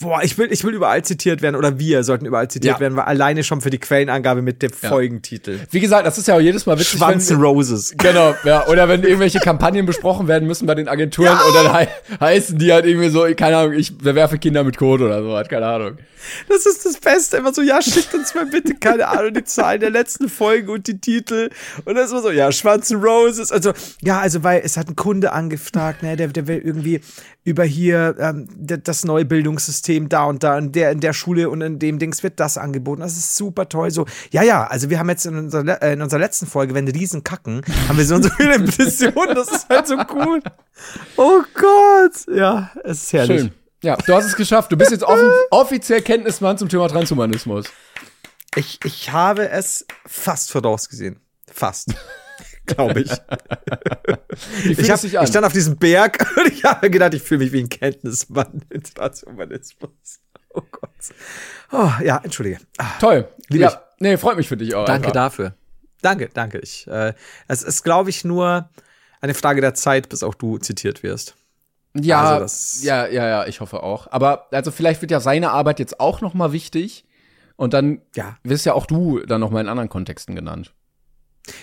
Boah, ich will, ich will überall zitiert werden oder wir sollten überall zitiert Ja. werden, weil alleine schon für die Quellenangabe mit dem Folgentitel. Wie gesagt, das ist ja auch jedes Mal witzig, Schwanz Roses. Genau, ja. Oder wenn irgendwelche Kampagnen besprochen werden müssen bei den Agenturen und dann hei heißen die halt irgendwie so, keine Ahnung, ich bewerfe Kinder mit Code oder so, halt, keine Ahnung. Das ist das Beste. Immer so, ja, schickt uns mal bitte, keine Ahnung, die Zahlen der letzten Folgen und die Titel. Und das war so, ja, Schwarzen Roses. Also, ja, also, weil es hat ein Kunde angefragt, ne, der, der will irgendwie über hier ähm, das neue Bildungssystem da und da in der, in der Schule und in dem Dings wird das angeboten. Das ist super toll. So, ja, ja, also wir haben jetzt in unserer, äh, in unserer letzten Folge, wenn Riesen kacken, haben wir so und so viele Impressionen. Das ist halt so cool. Oh Gott. Ja, es ist herrlich. Schön. Ja, du hast es geschafft. Du bist jetzt offen offiziell Kenntnismann zum Thema Transhumanismus. Ich, ich habe es fast vorausgesehen. Fast. Glaube ich. Ich, fühlt hab, ich stand auf diesem Berg und ich habe gedacht, ich fühle mich wie ein Kenntnismann in Transhumanismus. Oh Gott. Oh, ja, entschuldige. Ah, Toll. Lieb ja, nee, freut mich für dich auch. danke einfach. dafür. Danke, danke. Ich, äh, es ist, glaube ich, nur eine Frage der Zeit, bis auch du zitiert wirst. Ja, Also das- ja, ja, ja, ich hoffe auch. Aber also vielleicht wird ja seine Arbeit jetzt auch noch mal wichtig und dann Ja. wirst ja auch du dann noch mal in anderen Kontexten genannt.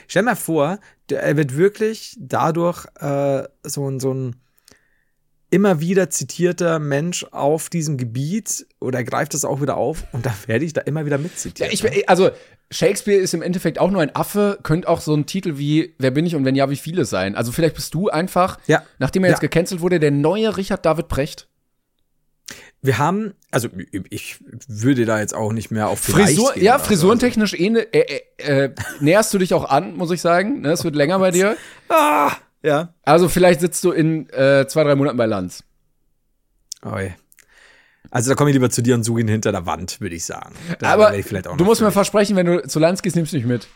Stell dir mal vor, er wird wirklich dadurch äh, so, ein so ein immer wieder zitierter Mensch auf diesem Gebiet oder er greift das auch wieder auf und da werde ich da immer wieder Ja, mitzitiert. ich, also Shakespeare ist im Endeffekt auch nur ein Affe, könnte auch so ein Titel wie Wer bin ich und wenn ja, wie viele sein. Also vielleicht bist du einfach, Ja. nachdem er jetzt Ja. gecancelt wurde, der neue Richard David Precht. Wir haben, also ich würde da jetzt auch nicht mehr auf Frisur, gehen, ja, also- frisurentechnisch eh, ne- äh, äh, äh, näherst du dich auch an, muss ich sagen. Ne, es wird länger bei dir. Ah, ja. Also vielleicht sitzt du in äh, zwei, drei Monaten bei Lanz. Oi. Also da komme ich lieber zu dir und suche ihn hinter der Wand, würde ich sagen. Da Aber ich du musst mir versprechen, wenn du zu Lanz gehst, nimmst du mich mit.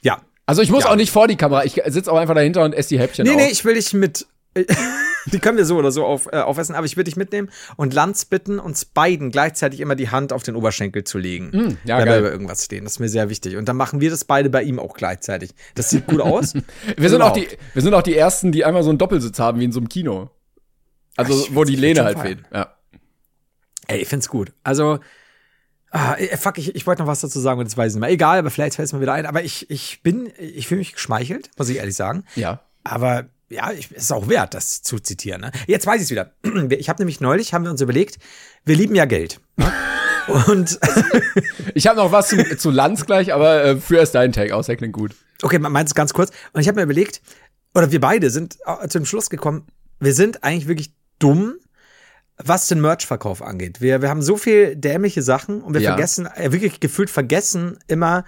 Ja. Also ich muss Ja. auch nicht vor die Kamera, ich sitze auch einfach dahinter und esse die Häppchen Nee, auf. nee, ich will dich mit. Die können wir so oder so auf, äh, aufessen, aber ich will dich mitnehmen und Lanz bitten, uns beiden gleichzeitig immer die Hand auf den Oberschenkel zu legen. Mm, ja, wenn geil. wir über irgendwas stehen. Das ist mir sehr wichtig. Und dann machen wir das beide bei ihm auch gleichzeitig. Das sieht gut aus. wir, sind auch Überhaupt. die, wir sind auch die Ersten, die einmal so einen Doppelsitz haben, wie in so einem Kino. Also, Ach, ich wo die Lehne halt fehlt. Ja. Ey, ich find's gut. Also, ah, fuck, ich, ich wollte noch was dazu sagen und das weiß ich nicht mehr. Egal, aber vielleicht fällt es mir wieder ein. Aber ich, ich bin, ich fühle mich geschmeichelt, muss ich ehrlich sagen. Ja. Aber ja, ich, es ist auch wert, das zu zitieren. Ne? Jetzt weiß ich es wieder. Ich habe nämlich neulich, haben wir uns überlegt, wir lieben ja Geld. Ne? Und Ich habe noch was zu, zu Lanz gleich, aber äh, für erst deinen Tag aus, der klingt gut. okay, man meint es ganz kurz. Und ich habe mir überlegt, oder wir beide sind äh, zu dem Schluss gekommen, wir sind eigentlich wirklich dumm, was den Merch-Verkauf angeht. Wir, wir haben so viel dämliche Sachen und wir Ja. vergessen, äh, wirklich gefühlt vergessen immer,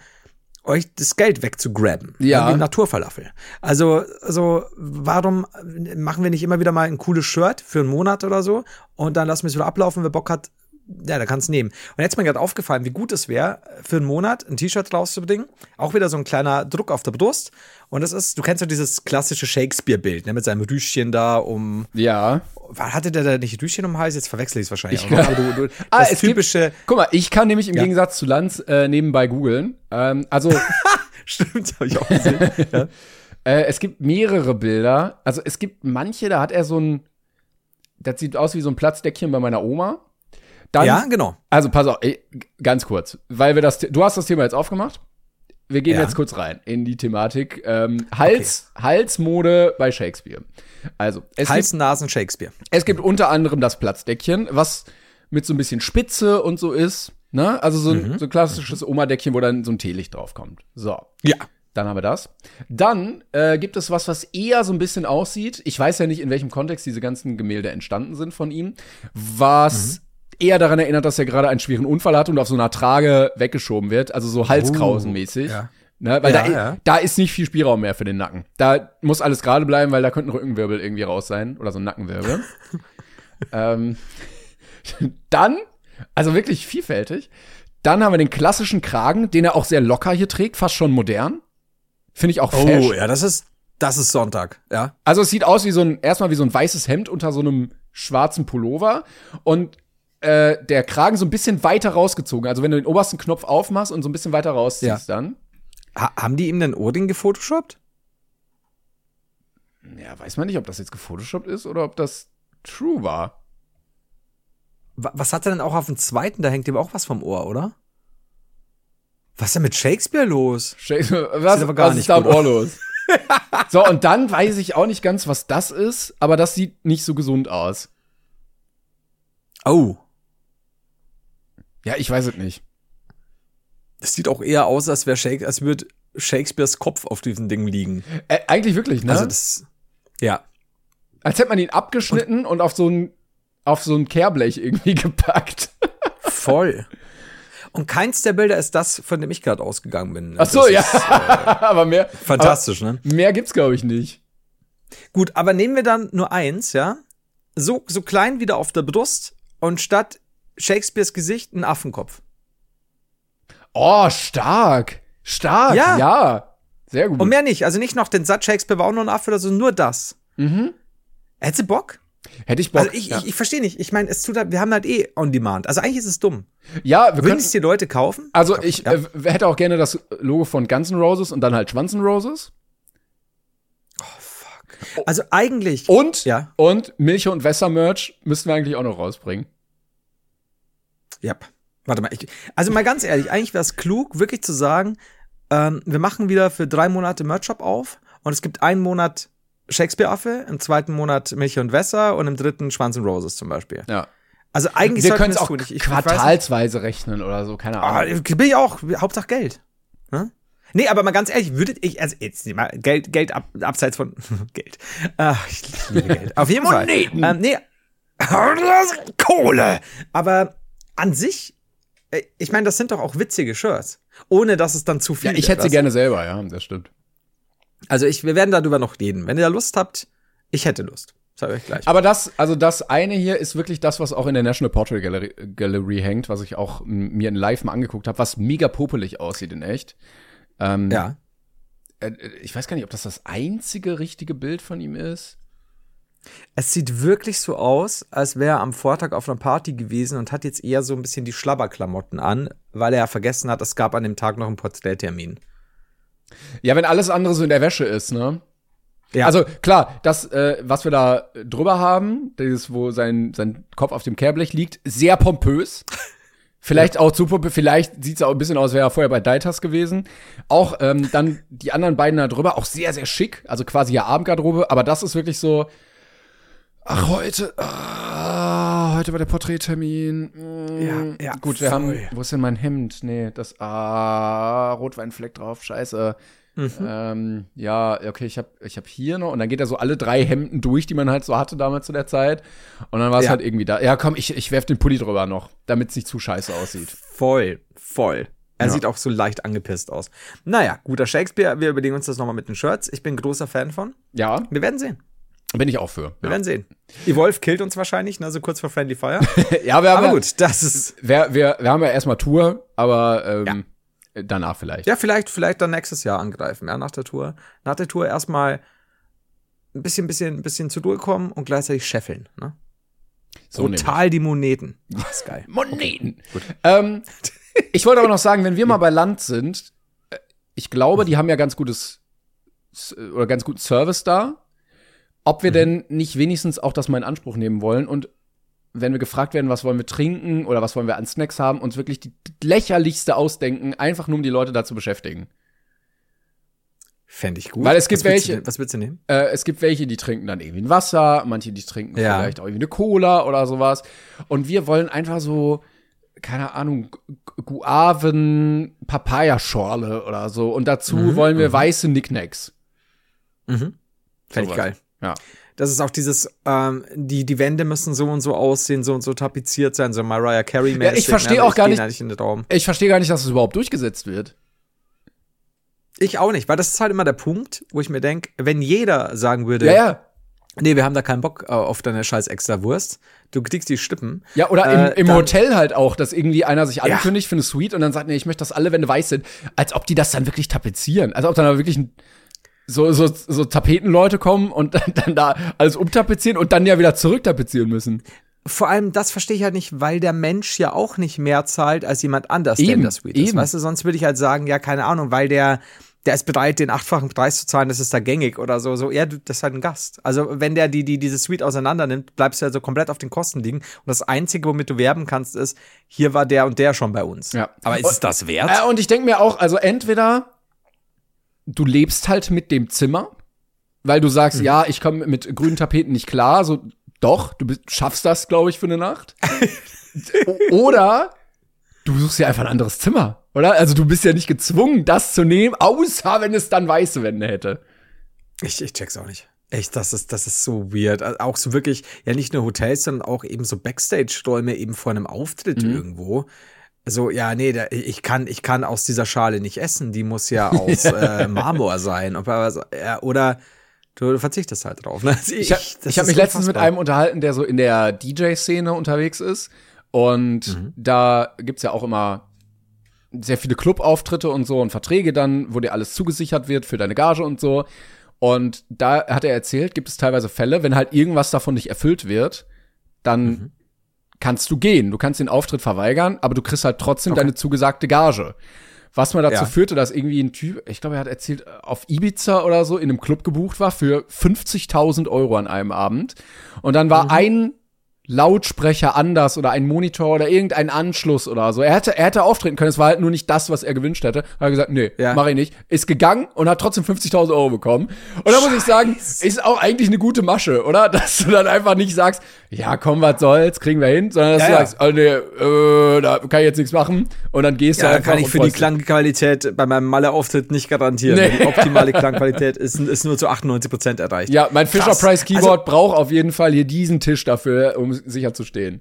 euch das Geld wegzugraben. Ja. Wie Naturfalafel. Also, also, warum machen wir nicht immer wieder mal ein cooles Shirt für einen Monat oder so und dann lassen wir es wieder ablaufen, wer Bock hat, ja, da kannst du nehmen. Und jetzt ist mir gerade aufgefallen, wie gut es wäre, für einen Monat ein T-Shirt rauszubringen. Auch wieder so ein kleiner Druck auf der Brust. Und das ist, du kennst ja dieses klassische Shakespeare-Bild, ne, mit seinem Rüschchen da um. Ja. Hatte der da nicht Rüschchen um den Hals? Jetzt verwechsel ich es wahrscheinlich. Ich auch noch. Aber du, du, Ah, das es gibt- typische. Guck mal, ich kann nämlich im Ja. Gegensatz zu Lanz äh, nebenbei googeln. Ähm, also Stimmt, habe ich auch gesehen. ja. äh, es gibt mehrere Bilder. Also es gibt manche, da hat er so ein, das sieht aus wie so ein Platzdeckchen bei meiner Oma. Dann, ja, genau. Also pass auf, ganz kurz, weil wir das, du hast das Thema jetzt aufgemacht. Wir gehen Ja. jetzt kurz rein in die Thematik ähm, Hals, Halsmode bei Shakespeare. Also es Hals, gibt, Nasen, Shakespeare. es gibt unter anderem das Platzdeckchen, was mit so ein bisschen Spitze und so ist. Ne? Also so ein, so ein klassisches Oma-Deckchen, wo dann so ein Teelicht draufkommt. So. Ja. Dann haben wir das. Dann äh, gibt es was, was eher so ein bisschen aussieht. Ich weiß ja nicht, in welchem Kontext diese ganzen Gemälde entstanden sind von ihm. Was eher daran erinnert, dass er gerade einen schweren Unfall hat und auf so einer Trage weggeschoben wird. Also so Halskrausenmäßig. ja. Ne, weil Ja, da, ja. da ist nicht viel Spielraum mehr für den Nacken. Da muss alles gerade bleiben, weil da könnte ein Rückenwirbel irgendwie raus sein. Oder so ein Nackenwirbel. ähm, dann, also wirklich vielfältig. Dann haben wir den klassischen Kragen, den er auch sehr locker hier trägt, fast schon modern. Finde ich auch Oh, fesch. ja, das ist, das ist Sonntag. Ja. Also es sieht aus wie so ein, erstmal wie so ein weißes Hemd unter so einem schwarzen Pullover und äh, der Kragen so ein bisschen weiter rausgezogen. Also wenn du den obersten Knopf aufmachst und so ein bisschen weiter rausziehst dann. Ha haben die ihm den Ohrring gefotoshoppt? Ja, weiß man nicht, ob das jetzt gefotoshoppt ist oder ob das true war. Wa- Was hat er denn auch auf dem zweiten? Da hängt ihm auch was vom Ohr, oder? Was ist denn mit Shakespeare los? Shakespeare, was, gar was nicht ist da am Ohr los? so, und dann weiß ich auch nicht ganz, was das ist, aber das sieht nicht so gesund aus. Oh. Ja, ich weiß es nicht. Das sieht auch eher aus, als, wär Shake als würde Shakespeares Kopf auf diesem Ding liegen. Äh, eigentlich wirklich, ne? Also das. Ja. Als hätte man ihn abgeschnitten und, auf so ein auf so ein Kehrblech irgendwie gepackt. Voll. Und keins der Bilder ist das, von dem ich gerade ausgegangen bin. Ach so, Das ja. ist, äh, aber mehr fantastisch, ne? Aber mehr gibt's glaube ich nicht. Gut, aber nehmen wir dann nur eins, ja? So, so klein wieder auf der Brust und statt Shakespeares Gesicht ein Affenkopf. Oh, stark. Stark. Ja. Ja. Sehr gut. Und mehr nicht. Also nicht noch den Satz, Shakespeare war auch nur ein Affe oder so, nur das. Mhm. Hättest du Bock? Hätte ich Bock. Also ich, ja. ich, ich verstehe nicht. Ich meine, es tut halt, wir haben halt eh on demand. Also eigentlich ist es dumm. ja, wir Würden können es die Leute kaufen? Also ich Ja. äh, hätte auch gerne das Logo von Guns N' Roses und dann halt Schwanz N' Roses. Also eigentlich. Und, Ja. und Milch und Wässer Merch müssten wir eigentlich auch noch rausbringen. Ja. Warte mal. Ich, also mal ganz ehrlich, eigentlich wäre es klug, wirklich zu sagen, ähm, wir machen wieder für drei Monate Merch-Shop auf und es gibt einen Monat Shakespeare-Affe, im zweiten Monat Milch und Wässer und im dritten Schwanz und Roses zum Beispiel. Ja. Also eigentlich Wir können es auch. Ich, ich, quartalsweise rechnen oder so, keine Ah, Ahnung. bin ich auch. Hauptsache Geld. Ne? Nee, aber mal ganz ehrlich, würdet ich, also jetzt mal Geld, Geld ab, abseits von Geld. Ach, ich liebe Geld. Auf jeden Fall. Moneten. Ähm, nee. Kohle. Aber an sich, äh, ich meine, das sind doch auch witzige Shirts. Ohne dass es dann zu viel Ja, ich hätte sie gerne selber, ja, das stimmt. Also ich, wir werden darüber noch reden. Wenn ihr da Lust habt, ich hätte Lust. Sag ich euch gleich. Aber das, also das eine hier ist wirklich das, was auch in der National Portrait Gallery, Gallery hängt, was ich auch mir in Live mal angeguckt habe, was mega popelig aussieht in echt. Ähm, ja. äh, Ich weiß gar nicht, ob das das einzige richtige Bild von ihm ist. Es sieht wirklich so aus, als wäre er am Vortag auf einer Party gewesen und hat jetzt eher so ein bisschen die Schlabberklamotten an, weil er ja vergessen hat, es gab an dem Tag noch einen Porträttermin. Ja, wenn alles andere so in der Wäsche ist, ne? Ja. Also klar, das, äh, was wir da drüber haben, dieses, wo sein, sein Kopf auf dem Kehrblech liegt, sehr pompös. Vielleicht auch zu pompös, vielleicht sieht es auch ein bisschen aus, wäre er vorher bei Deitas gewesen. Auch ähm, dann die anderen beiden da drüber, auch sehr, sehr schick, also quasi ja Abendgarderobe, aber das ist wirklich so, ach, heute, ah, heute war der Porträttermin. Mm, Ja, ja, Gut, wir voll. haben, wo ist denn mein Hemd? Nee, das, ah, Rotweinfleck drauf, scheiße. Mhm. Ähm, ja, okay, ich habe ich hab hier noch und dann geht er so alle drei Hemden durch, die man halt so hatte damals zu der Zeit. Und dann war es Ja. halt irgendwie da. Ja, komm, ich, ich werf den Pulli drüber noch, damit es nicht zu scheiße aussieht. Voll, voll. Er Ja. sieht auch so leicht angepisst aus. Naja, guter Shakespeare. Wir überlegen uns das nochmal mit den Shirts. Ich bin großer Fan von. Ja, Wir werden sehen. Bin ich auch für. Wir Ja, werden sehen. Evolve killt uns wahrscheinlich, ne, so kurz vor Friendly Fire. ja wir haben Aber ja, gut, das ist. Wir, wir, wir haben ja erstmal Tour, aber ähm, danach vielleicht. Ja, vielleicht, vielleicht dann nächstes Jahr angreifen, ja, nach der Tour. Nach der Tour erstmal ein bisschen, bisschen, bisschen zu durchkommen und gleichzeitig scheffeln, ne? so. Total die Moneten. Das ist geil. Moneten. Ähm, ich wollte aber noch sagen, wenn wir mal bei Land sind, äh, ich glaube, die haben ja ganz gutes oder ganz guten Service da. Ob wir denn nicht wenigstens auch das mal in Anspruch nehmen wollen und wenn wir gefragt werden, was wollen wir trinken oder was wollen wir an Snacks haben, uns wirklich die lächerlichste ausdenken, einfach nur um die Leute da zu beschäftigen. Fände ich gut. Weil es gibt was welche- Du, was willst du nehmen? Äh, es gibt welche, die trinken dann irgendwie ein Wasser, manche, die trinken Ja. vielleicht auch irgendwie eine Cola oder sowas. Und wir wollen einfach so, keine Ahnung, Gu- Guaven, Papayaschorle oder so. Und dazu Mhm, wollen wir weiße Knickknacks. Fände ich geil. Ja. Das ist auch dieses, ähm, die, die Wände müssen so und so aussehen, so und so tapeziert sein, so Mariah Carey mäßig. Ja, ich ne? auch gar nicht- da nicht in den Raum. Ich verstehe gar nicht, dass es überhaupt durchgesetzt wird. Ich auch nicht, weil das ist halt immer der Punkt, wo ich mir denke, wenn jeder sagen würde, Ja, ja. nee, wir haben da keinen Bock äh, auf deine scheiß extra Wurst, du kriegst die Stippen. Ja, oder im, Äh, im dann- Hotel halt auch, dass irgendwie einer sich ankündigt für eine Suite und dann sagt, nee, ich möchte, dass alle Wände weiß sind, als ob die das dann wirklich tapezieren. Als ob dann da wirklich ein, so, so, so Tapetenleute kommen und dann, dann da alles umtapezieren und dann ja wieder zurücktapezieren müssen. Vor allem, das verstehe ich halt nicht, weil der Mensch ja auch nicht mehr zahlt als jemand anders, der in Eben, der Suite ist. eben. Weißt du, sonst würde ich halt sagen, ja, keine Ahnung, weil der, der ist bereit, den achtfachen Preis zu zahlen, das ist da gängig oder so. So, ja, du, das ist halt ein Gast. Also, wenn der die, die diese Suite auseinander nimmt, bleibst du ja so komplett auf den Kosten liegen. Und das Einzige, womit du werben kannst, ist, hier war der und der schon bei uns. Ja. Aber ist es das wert? Äh, und ich denke mir auch, also entweder du lebst halt mit dem Zimmer, weil du sagst, ja, ich komme mit grünen Tapeten nicht klar, so doch, du bist, schaffst das, glaube ich, für eine Nacht. Oder du suchst dir einfach ein anderes Zimmer, oder? Also du bist ja nicht gezwungen, das zu nehmen, außer wenn es dann weiße Wände hätte. Ich, ich check's auch nicht. Echt, das ist, das ist so weird. Also auch so wirklich, ja, nicht nur Hotels, sondern auch eben so Backstage-Räume eben vor einem Auftritt irgendwo. So, ja, nee, da, ich kann, ich kann aus dieser Schale nicht essen. Die muss ja aus äh, Marmor sein. Oder, du, verzichtest halt drauf. Ne? Also Ich, hab- ich habe ist mich letztens mit einem unterhalten, der so in der DJ-Szene unterwegs ist. Und da gibt's ja auch immer sehr viele Clubauftritte und so und Verträge dann, wo dir alles zugesichert wird für deine Gage und so. Und da hat er erzählt, gibt es teilweise Fälle, wenn halt irgendwas davon nicht erfüllt wird, dann kannst du gehen. Du kannst den Auftritt verweigern, aber du kriegst halt trotzdem deine zugesagte Gage. Was mal dazu Ja. führte, dass irgendwie ein Typ, ich glaube, er hat erzählt, auf Ibiza oder so in einem Club gebucht war für 50.000 Euro an einem Abend. Und dann Mhm. war ein Lautsprecher anders oder ein Monitor oder irgendein Anschluss oder so. Er hätte, er hätte auftreten können, es war halt nur nicht das, was er gewünscht hätte. Hat er gesagt, nee, Ja. mach ich nicht. Ist gegangen und hat trotzdem 50.000 Euro bekommen. Und da muss ich sagen, ist auch eigentlich eine gute Masche, oder? Dass du dann einfach nicht sagst, ja, komm, was soll's, kriegen wir hin, sondern dass Ja, du ja. sagst, oh, nee, äh, da kann ich jetzt nichts machen. Und dann gehst Ja, du da einfach kann ich für die. Klangqualität bei meinem Malle-Auftritt nicht garantieren. Nee. Die optimale Klangqualität ist, ist nur zu 98 Prozent erreicht. Ja, mein Fisher Krass. Price Keyboard Also- braucht auf jeden Fall hier diesen Tisch dafür, um sicher zu stehen.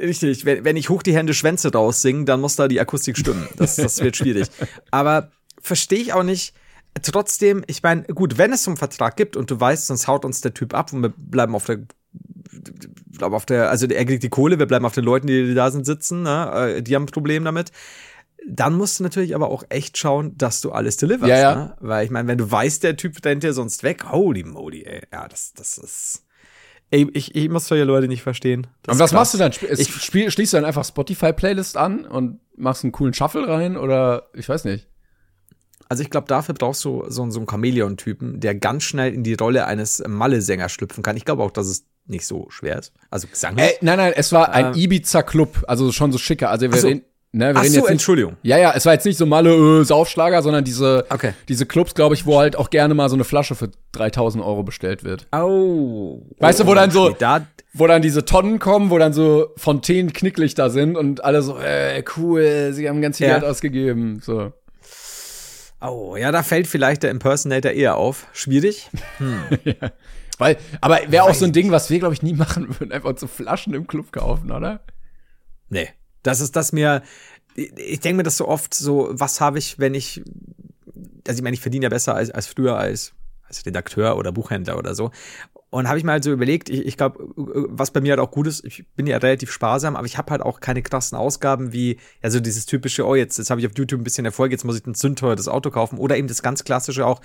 Richtig, wenn, wenn ich hoch die Hände Schwänze raussinge, dann muss da die Akustik stimmen. Das, das wird schwierig. Aber verstehe ich auch nicht. Trotzdem, ich meine, gut, wenn es so einen Vertrag gibt und du weißt, sonst haut uns der Typ ab und wir bleiben auf der, bleiben auf der, also er kriegt die Kohle, wir bleiben auf den Leuten, die da sind, sitzen, ne? äh, die haben ein Problem damit. Dann musst du natürlich aber auch echt schauen, dass du alles deliverst. Ja, ja. Ne? Weil ich meine, wenn du weißt, der Typ rennt dir sonst weg, holy moly, ey. Ja, das, das ist. Ey, ich, ich muss solche Leute nicht verstehen. Das Und was machst du dann? Sp Ich- spiel, schließt du dann einfach Spotify-Playlist an und machst einen coolen Shuffle rein oder ich weiß nicht. Also ich glaube, dafür brauchst du so, so einen Chamäleon-Typen, der ganz schnell in die Rolle eines Malle-Sängers schlüpfen kann. Ich glaube auch, dass es nicht so schwer ist. Also gesanglich. Ey, nein, nein, es war ein Ähm. Ibiza-Club, also schon so schicker. Also wir so. reden, ne, wir Ach reden so, jetzt nicht, Entschuldigung. Ja, ja, es war jetzt nicht so Malle äh, Saufschlager, sondern diese, Okay. diese Clubs, glaube ich, wo halt auch gerne mal so eine Flasche für 3000 Euro bestellt wird. Oh. Weißt du, wo dann so- Da, Wo dann diese Tonnen kommen, wo dann so Fontänen Knicklichter sind und alle so, äh, cool, sie haben ganz viel Ja. Geld ausgegeben. So. oh, ja, da fällt vielleicht der Impersonator eher auf. Schwierig. Weil, aber wäre auch so ein Ding, was wir, glaube ich, nie machen würden, einfach so Flaschen im Club kaufen, oder? Nee. Das ist das mir. Ich denke mir das so oft so, was habe ich, wenn ich. Also ich meine, ich verdiene ja besser als, als früher als, als Redakteur oder Buchhändler oder so. Und habe ich mir halt so überlegt, ich, ich glaube, was bei mir halt auch gut ist, ich bin ja relativ sparsam, aber ich habe halt auch keine krassen Ausgaben wie, also dieses typische, oh, jetzt, jetzt habe ich auf YouTube ein bisschen Erfolg, jetzt muss ich ein sündteures Auto kaufen. Oder eben das ganz klassische auch,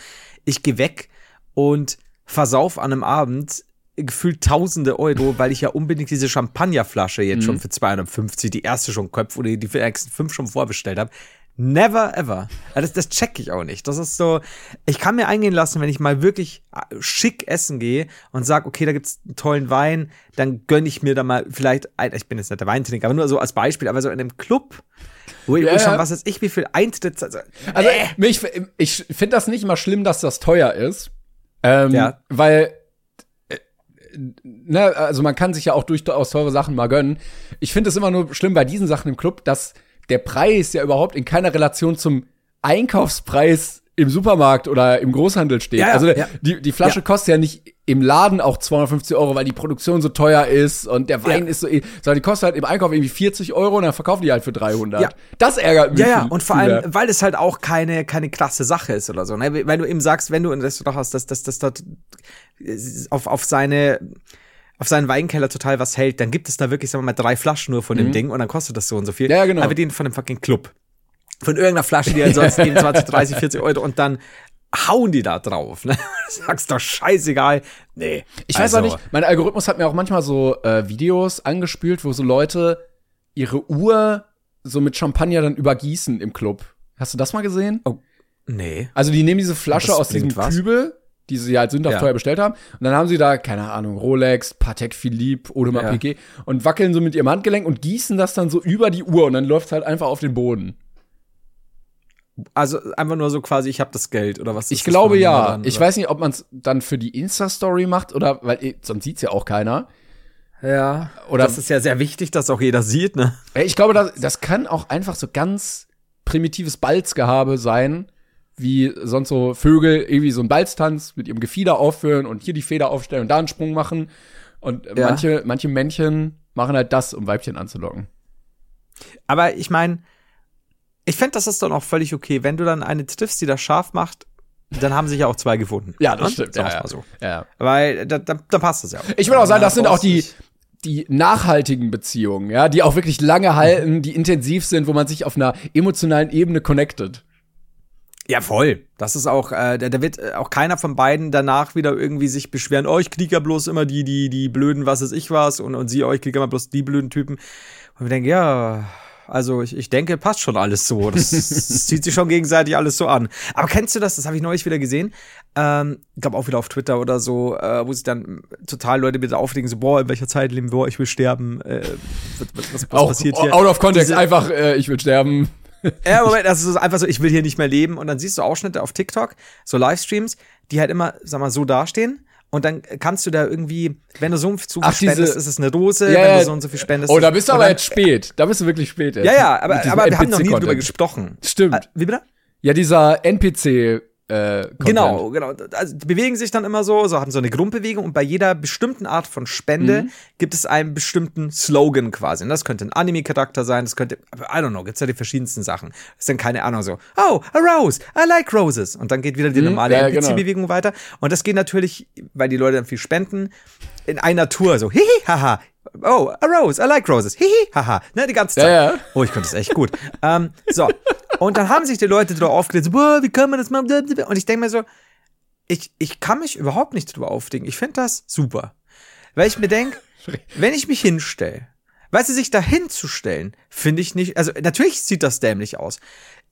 ich gehe weg und versauf an einem Abend gefühlt tausende Euro, weil ich ja unbedingt diese Champagnerflasche jetzt schon für 250, die erste schon Köpf oder die nächsten fünf schon vorbestellt habe. Never ever. Das, das check ich auch nicht. Das ist so, ich kann mir eingehen lassen, wenn ich mal wirklich äh, schick essen gehe und sag, okay, da gibt's einen tollen Wein, dann gönn ich mir da mal vielleicht, ein- ich bin jetzt nicht der Weintrinker, aber nur so als Beispiel, aber so in einem Club, wo, Ja, ich schon, was weiß ich, wie viel Eintritt, also, Also äh, ich, ich finde das nicht mal schlimm, dass das teuer ist. Ähm, Ja. Weil, äh, ne, also man kann sich ja auch durchaus teure Sachen mal gönnen. Ich finde es immer nur schlimm bei diesen Sachen im Club, dass der Preis ja überhaupt in keiner Relation zum Einkaufspreis im Supermarkt oder im Großhandel steht. Ja, ja, also ja. die, die Flasche kostet ja nicht im Laden auch 250 Euro, weil die Produktion so teuer ist und der Wein ist so, sondern die kostet halt im Einkauf irgendwie 40 Euro und dann verkaufen die halt für 300. Ja. Das ärgert mich. Ja, ja, und vor allem, weil es halt auch keine, keine krasse Sache ist oder so, ne? Weil du eben sagst, wenn du ein Restaurant hast, dass das, das dort auf, auf seine, auf seinen Weinkeller total was hält, dann gibt es da wirklich, sagen wir mal, drei Flaschen nur von dem Ding und dann kostet das so und so viel. Mhm. Ja, genau. Aber den von dem fucking Club. Von irgendeiner Flasche, die ansonsten geben 20, 30, 40 Euro und dann hauen die da drauf, ne? Du sagst doch scheißegal. Nee. Ich weiß also, auch nicht, mein Algorithmus hat mir auch manchmal so äh, Videos angespült, wo so Leute ihre Uhr so mit Champagner dann übergießen im Club. Hast du das mal gesehen? Nee. Also die nehmen diese Flasche aus diesem was? Kübel, die sie halt sündhaft Ja. teuer bestellt haben, und dann haben sie da, keine Ahnung, Rolex, Patek Philippe, Audemars Ja. Piguet und wackeln so mit ihrem Handgelenk und gießen das dann so über die Uhr und dann läuft halt einfach auf den Boden. Also einfach nur so quasi, ich habe das Geld oder was ist Ich glaube ja. dann, Ich weiß nicht, ob man es dann für die Insta-Story macht oder, weil eh, sonst sieht's ja auch keiner. Ja. Oder- das ist ja sehr wichtig, dass auch jeder sieht, ne? Ich glaube, das, das kann auch einfach so ganz primitives Balzgehabe sein, wie sonst so Vögel irgendwie so einen Balztanz mit ihrem Gefieder aufführen und hier die Feder aufstellen und da einen Sprung machen. Und Ja. manche, manche Männchen machen halt das, um Weibchen anzulocken. Aber ich meine, ich fände, das ist dann auch völlig okay. Wenn du dann eine triffst, die das scharf macht, dann haben sich ja auch zwei gefunden. Ja, das Ne? stimmt. Ja, ja. mal so. Ja. Weil da, da, da passt das ja auch. Ich würde auch sagen, das sind auch die, die nachhaltigen Beziehungen, ja, die auch wirklich lange halten, die intensiv sind, wo man sich auf einer emotionalen Ebene connectet. Ja, voll. Das ist auch, äh, da, da wird äh, auch keiner von beiden danach wieder irgendwie sich beschweren, oh, ich krieg ja bloß immer die, die, die blöden, was ist ich was, und, und sie, oh, ich krieg immer bloß die blöden Typen. Und wir denken, ja, also ich, ich denke, passt schon alles so. Das, das zieht sich schon gegenseitig alles so an. Aber kennst du das? Das habe ich neulich wieder gesehen. Ähm, ich glaube auch wieder auf Twitter oder so, äh, wo sich dann total Leute wieder aufregen, so, boah, in welcher Zeit leben wir, boah, ich will sterben. Äh, was, was, was auch passiert hier? out of context, Diese- einfach, äh, ich will sterben. ja, Moment, das ist einfach so, ich will hier nicht mehr leben. Und dann siehst du Ausschnitte auf TikTok, so Livestreams, die halt immer, sag mal, so dastehen. Und dann kannst du da irgendwie, wenn du so und so viel Ach, diese- spendest, ist es eine Rose, Ja, wenn du so und so viel spendest. Oh, da bist du aber dann- jetzt spät. Da bist du wirklich spät jetzt. Ja, ja, aber, aber wir haben noch nie drüber gesprochen. Stimmt. Äh, wie bitte? Ja, dieser NPC äh. Genau, genau. Also die bewegen sich dann immer so, so haben so eine Grundbewegung und bei jeder bestimmten Art von Spende Mhm. gibt es einen bestimmten Slogan quasi. Und das könnte ein Anime-Charakter sein, das könnte, I don't know, gibt's ja die verschiedensten Sachen. Das ist dann keine Ahnung so, oh, a rose, I like roses. Und dann geht wieder die normale Mhm. ja, genau. NPC-Bewegung weiter. Und das geht natürlich, weil die Leute dann viel spenden, in einer Tour so, hihi, haha. Oh, a rose, I like roses. Hihi, haha. Ne, die ganze Zeit. Ja, ja. Oh, ich konnte das echt gut. ähm, so. Und dann haben sich die Leute darüber aufgeregt, so, boah, wie kann man das machen? Und ich denke mir so, ich, ich kann mich überhaupt nicht drüber aufregen. Ich finde das super. Weil ich mir denke, wenn ich mich hinstelle, weißt du, sich da hinzustellen, finde ich nicht, also natürlich sieht das dämlich aus.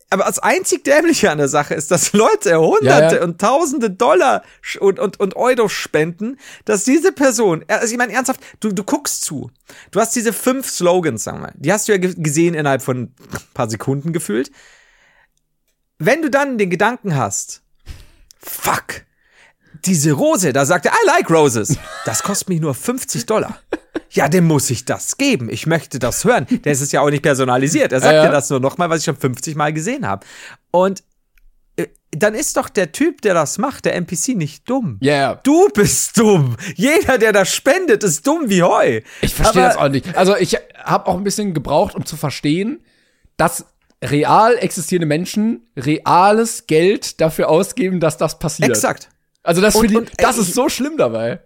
Aber das einzig Dämliche an der Sache ist, dass Leute Hunderte Ja, ja. und Tausende Dollar und, und, und Euro spenden, dass diese Person, also ich meine ernsthaft, du, du guckst zu. Du hast diese fünf Slogans, sagen wir, die hast du ja ge- gesehen innerhalb von ein paar Sekunden gefühlt. Wenn du dann den Gedanken hast, fuck, diese Rose, da sagt er, I like roses. Das kostet mich nur 50 Dollar. Ja, dem muss ich das geben. Ich möchte das hören. Der ist es ja auch nicht personalisiert. Er sagt Ja, ja, ja. das nur nochmal, was ich schon 50 Mal gesehen habe. Und äh, dann ist doch der Typ, der das macht, der NPC, nicht dumm. Ja, ja. Du bist dumm. Jeder, der das spendet, ist dumm wie Heu. Ich verstehe das auch nicht. Also ich habe auch ein bisschen gebraucht, um zu verstehen, dass real existierende Menschen reales Geld dafür ausgeben, dass das passiert. Exakt. Also das, Und- ich, und, ey, das ist so schlimm dabei.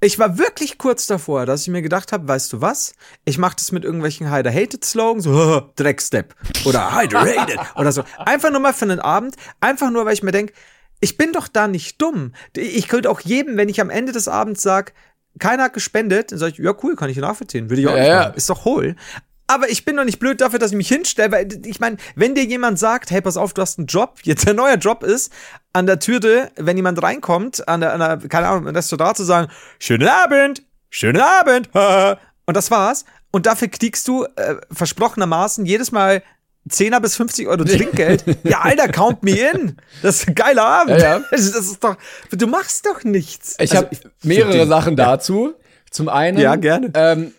Ich war wirklich kurz davor, dass ich mir gedacht habe, weißt du was? Ich mache das mit irgendwelchen Hyder-Hated-Slogans, so Dreckstep oder Hyder-Hated oder so. Einfach nur mal für einen Abend, einfach nur, weil ich mir denk, ich bin doch da nicht dumm. Ich könnte auch jedem, wenn ich am Ende des Abends sag, keiner hat gespendet, dann sage ich, ja cool, kann ich nachvollziehen, würde ich auch Ja, nicht ja. Ist doch hohl. Aber ich bin doch nicht blöd dafür, dass ich mich hinstelle, weil ich meine, wenn dir jemand sagt, hey, pass auf, du hast einen Job, jetzt ein neuer Job ist, an der Türe, wenn jemand reinkommt, an der, an der keine Ahnung, im Restaurant zu sagen, schönen Abend, schönen Abend, und das war's. Und dafür kriegst du äh, versprochenermaßen jedes Mal 10er bis 50 Euro Trinkgeld. ja, Alter, count me in. Das ist ein geiler Abend. Ja, ja. Das ist doch, du machst doch nichts. Ich Also, habe mehrere Sachen dazu. Zum einen. Ja, gerne. Ähm,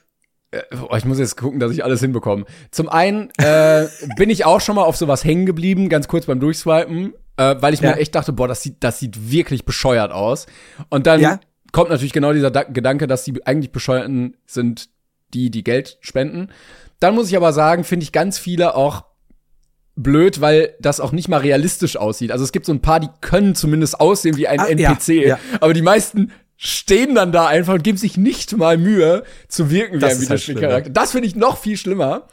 ich muss jetzt gucken, dass ich alles hinbekomme. Zum einen äh, bin ich auch schon mal auf sowas hängen geblieben, ganz kurz beim Durchswipen, äh, weil ich Ja. mir echt dachte, boah, das sieht, das sieht wirklich bescheuert aus. Und dann Ja. kommt natürlich genau dieser da Gedanke, dass die eigentlich Bescheuerten sind, die, die Geld spenden. Dann muss ich aber sagen, finde ich ganz viele auch blöd, weil das auch nicht mal realistisch aussieht. Also es gibt so ein paar, die können zumindest aussehen wie ein Ah, NPC, ja. aber die meisten stehen dann da einfach und geben sich nicht mal Mühe zu wirken wie Das ein ist halt Videospielcharakter. Das finde ich noch viel schlimmer.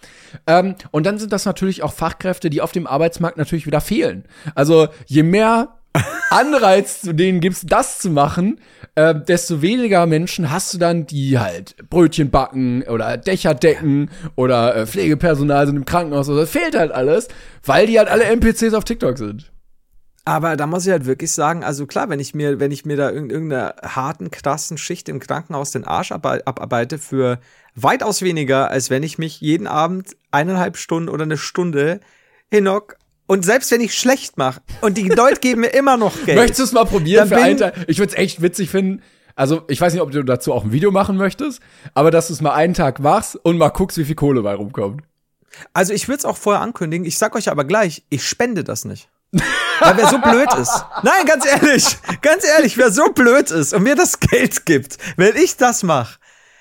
Ähm, und dann sind das natürlich auch Fachkräfte, die auf dem Arbeitsmarkt natürlich wieder fehlen. Also je mehr Anreiz zu denen gibst, das zu machen, äh, desto weniger Menschen hast du dann, die halt Brötchen backen oder Dächer decken oder äh, Pflegepersonal sind im Krankenhaus. Also fehlt halt alles, weil die halt alle NPCs auf TikTok sind. Aber da muss ich halt wirklich sagen, also klar, wenn ich mir, wenn ich mir da irg- irgendeine harten, krassen Schicht im Krankenhaus den Arsch abar- abarbeite für weitaus weniger, als wenn ich mich jeden Abend eineinhalb Stunden oder eine Stunde hinhock und selbst wenn ich schlecht mache und die Leute geben mir immer noch Geld. Möchtest du es mal probieren für einen Tag? Ich würde es echt witzig finden. Also, ich weiß nicht, ob du dazu auch ein Video machen möchtest, aber dass du es mal einen Tag machst und mal guckst, wie viel Kohle bei rumkommt. Also ich würde es auch vorher ankündigen. Ich sag euch aber gleich, ich spende das nicht. Weil wer so blöd ist. Nein, ganz ehrlich, ganz ehrlich, wer so blöd ist und mir das Geld gibt, wenn ich das mache,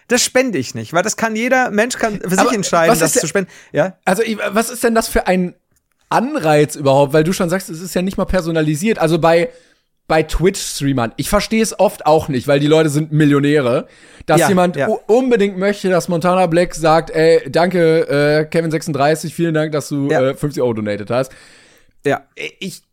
das spende ich nicht, weil das kann jeder Mensch kann für sich Aber entscheiden, was das der- zu spenden. Ja, Also, was ist denn das für ein Anreiz überhaupt? Weil du schon sagst, es ist ja nicht mal personalisiert. Also bei, bei Twitch-Streamern, ich verstehe es oft auch nicht, weil die Leute sind Millionäre, dass Ja, jemand ja. unbedingt möchte, dass Montana Black sagt, ey, danke, äh, Kevin36, vielen Dank, dass du Ja. äh, 50 Euro donated hast. Ja. Ich,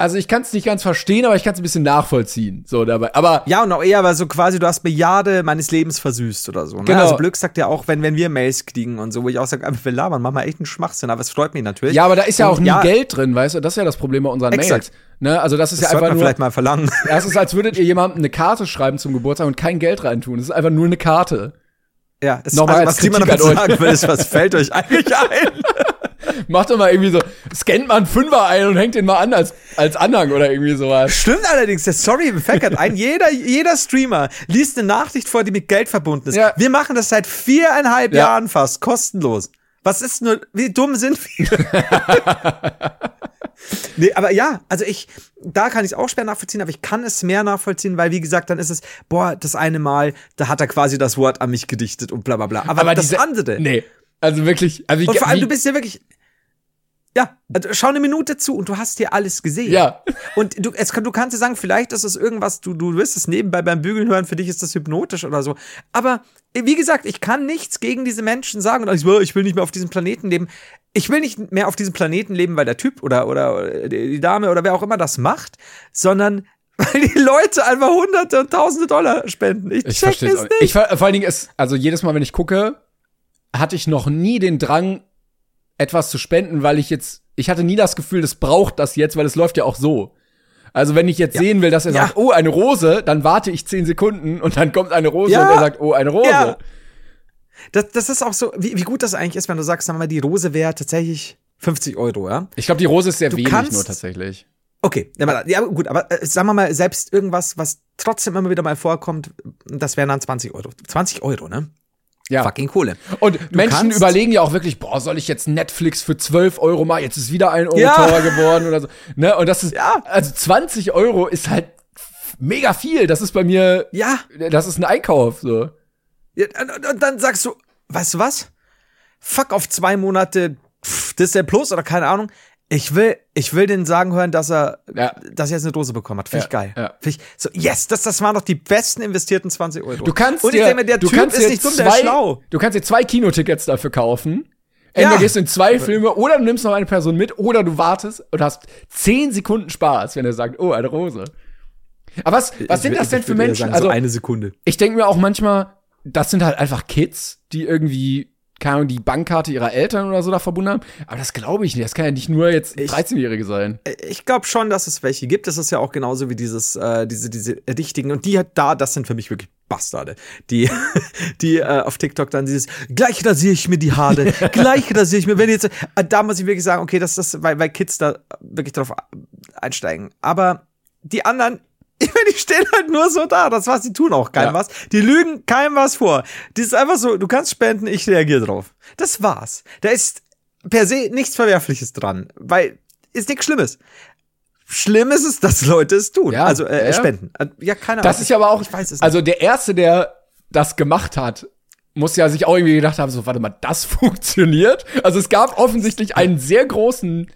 also ich kann es nicht ganz verstehen, aber ich kann es ein bisschen nachvollziehen. So dabei. Aber Ja, und auch eher, weil so quasi, du hast Milliarde meines Lebens versüßt oder so. Ne? Genau. Also Glück sagt ja auch, wenn, wenn wir Mails kriegen und so, wo ich auch sage, ah, wir labern, mach mal echt einen Schwachsinn, aber es freut mich natürlich. ja, aber da ist ja Und auch nie Geld drin, weißt du? Das ist ja das Problem bei unseren Exakt. Mails. Ne? Also das ist Das ja einfach man nur. vielleicht mal verlangen. Ja, es ist, als würdet ihr jemandem eine Karte schreiben zum Geburtstag und kein Geld reintun. Es ist einfach nur eine Karte. Ja, es, Nochmal also, als was die man Kritik damit sagen will, ist, was fällt euch eigentlich ein? Macht doch mal irgendwie so, scannt mal einen Fünfer ein und hängt den mal an als, als Anhang oder irgendwie sowas. Stimmt allerdings, der Story befäckert ein. Jeder, jeder Streamer liest eine Nachricht vor, die mit Geld verbunden ist. Ja. Wir machen das seit viereinhalb Ja. Jahren fast, kostenlos. Was ist nur, wie dumm sind wir? nee, aber ja, also ich, da kann ich es auch schwer nachvollziehen, aber ich kann es mehr nachvollziehen, weil wie gesagt, dann ist es, boah, das eine Mal, da hat er quasi das Wort an mich gedichtet und bla bla bla. Aber, das diese- andere. Nee. Also wirklich. Also ich, Und vor allem, wie, du bist ja wirklich. Ja, also schau eine Minute zu und du hast dir alles gesehen. Ja. Und du, es, du kannst dir sagen, vielleicht ist es irgendwas, du, du wirst es nebenbei beim Bügeln hören, für dich ist das hypnotisch oder so. Aber wie gesagt, ich kann nichts gegen diese Menschen sagen und ich, will- ich will nicht mehr auf diesem Planeten leben. Ich will nicht mehr auf diesem Planeten leben, weil der Typ oder, oder die Dame oder wer auch immer das macht, sondern weil die Leute einfach Hunderte und Tausende Dollar spenden. Ich, ich check es nicht. Ich, vor allen Dingen ist, also jedes Mal, wenn ich gucke, hatte ich noch nie den Drang, etwas zu spenden, weil ich jetzt, ich hatte nie das Gefühl, das braucht das jetzt, weil es läuft ja auch so. Also wenn ich jetzt sehen will, dass er Ja. sagt, oh, eine Rose, dann warte ich zehn Sekunden und dann kommt eine Rose Ja. und er sagt, oh, eine Rose. Ja. Das, das ist auch so, wie, wie gut das eigentlich ist, wenn du sagst, sagen wir mal, die Rose wäre tatsächlich 50 Euro, ja? Ich glaube, die Rose ist sehr Du wenig kannst- nur tatsächlich. Okay, ja, ja gut, aber äh, sagen wir mal, selbst irgendwas, was trotzdem immer wieder mal vorkommt, das wären dann 20 Euro. 20 Euro, ne? Ja. Fucking Kohle. Und Menschen kannst- überlegen ja auch wirklich, boah, soll ich jetzt Netflix für 12 Euro machen? Jetzt ist wieder ein Euro Ja. teurer geworden oder so. Ne? Und das ist, Ja. also 20 Euro ist halt mega viel. Das ist bei mir, Ja, das ist ein Einkauf, so. ja und, dann sagst du, weißt du was? Fuck auf zwei Monate pff, Disney Plus oder keine Ahnung. Ich will, ich will den sagen hören, dass er, Ja. dass er jetzt eine Dose bekommen hat. Finde ich Ja, geil. ja. Find ich, so, yes, das, das waren doch die besten investierten 20 Euro. Du kannst Und ich dir, denke mir, der du Typ kannst ist nicht dumm, zwei, der ist schlau. Du kannst dir zwei Kinotickets dafür kaufen. Entweder Ja. gehst du in zwei Filme oder du nimmst noch eine Person mit oder du wartest und hast zehn Sekunden Spaß, wenn er sagt, oh, eine Rose. Aber was, was sind Ich- das ich denn für Menschen? sagen, also, so eine Sekunde. ich denke mir auch manchmal, das sind halt einfach Kids, die irgendwie, keine Ahnung, die Bankkarte ihrer Eltern oder so da verbunden haben. Aber das glaube ich nicht. Das kann ja nicht nur jetzt 13-Jährige sein. Ich glaube schon, dass es welche gibt. Das ist ja auch genauso wie dieses, äh, diese, diese richtigen. Und die hat da, das sind für mich wirklich Bastarde. Die, die äh, auf TikTok dann dieses, gleich rasiere ich mir die Haare, gleich rasiere ich mir, wenn jetzt, äh, da muss ich wirklich sagen, okay, das ist, weil, weil Kids da wirklich drauf einsteigen. Aber die anderen, die stehen halt nur so da. Das was, die tun auch keinem Ja. was. Die lügen keinem was vor. Die ist einfach so, du kannst spenden, ich reagiere drauf. Das war's. Da ist per se nichts Verwerfliches dran, weil ist nichts Schlimmes. Schlimm ist es, dass Leute es tun. Ja, also äh, ja. spenden. Äh, Ja, keine Ahnung. Das ist ja aber auch, Ich weiß es also der Erste, der das gemacht hat, muss ja sich auch irgendwie gedacht haben, so, warte mal, das funktioniert? Also es gab offensichtlich einen sehr großen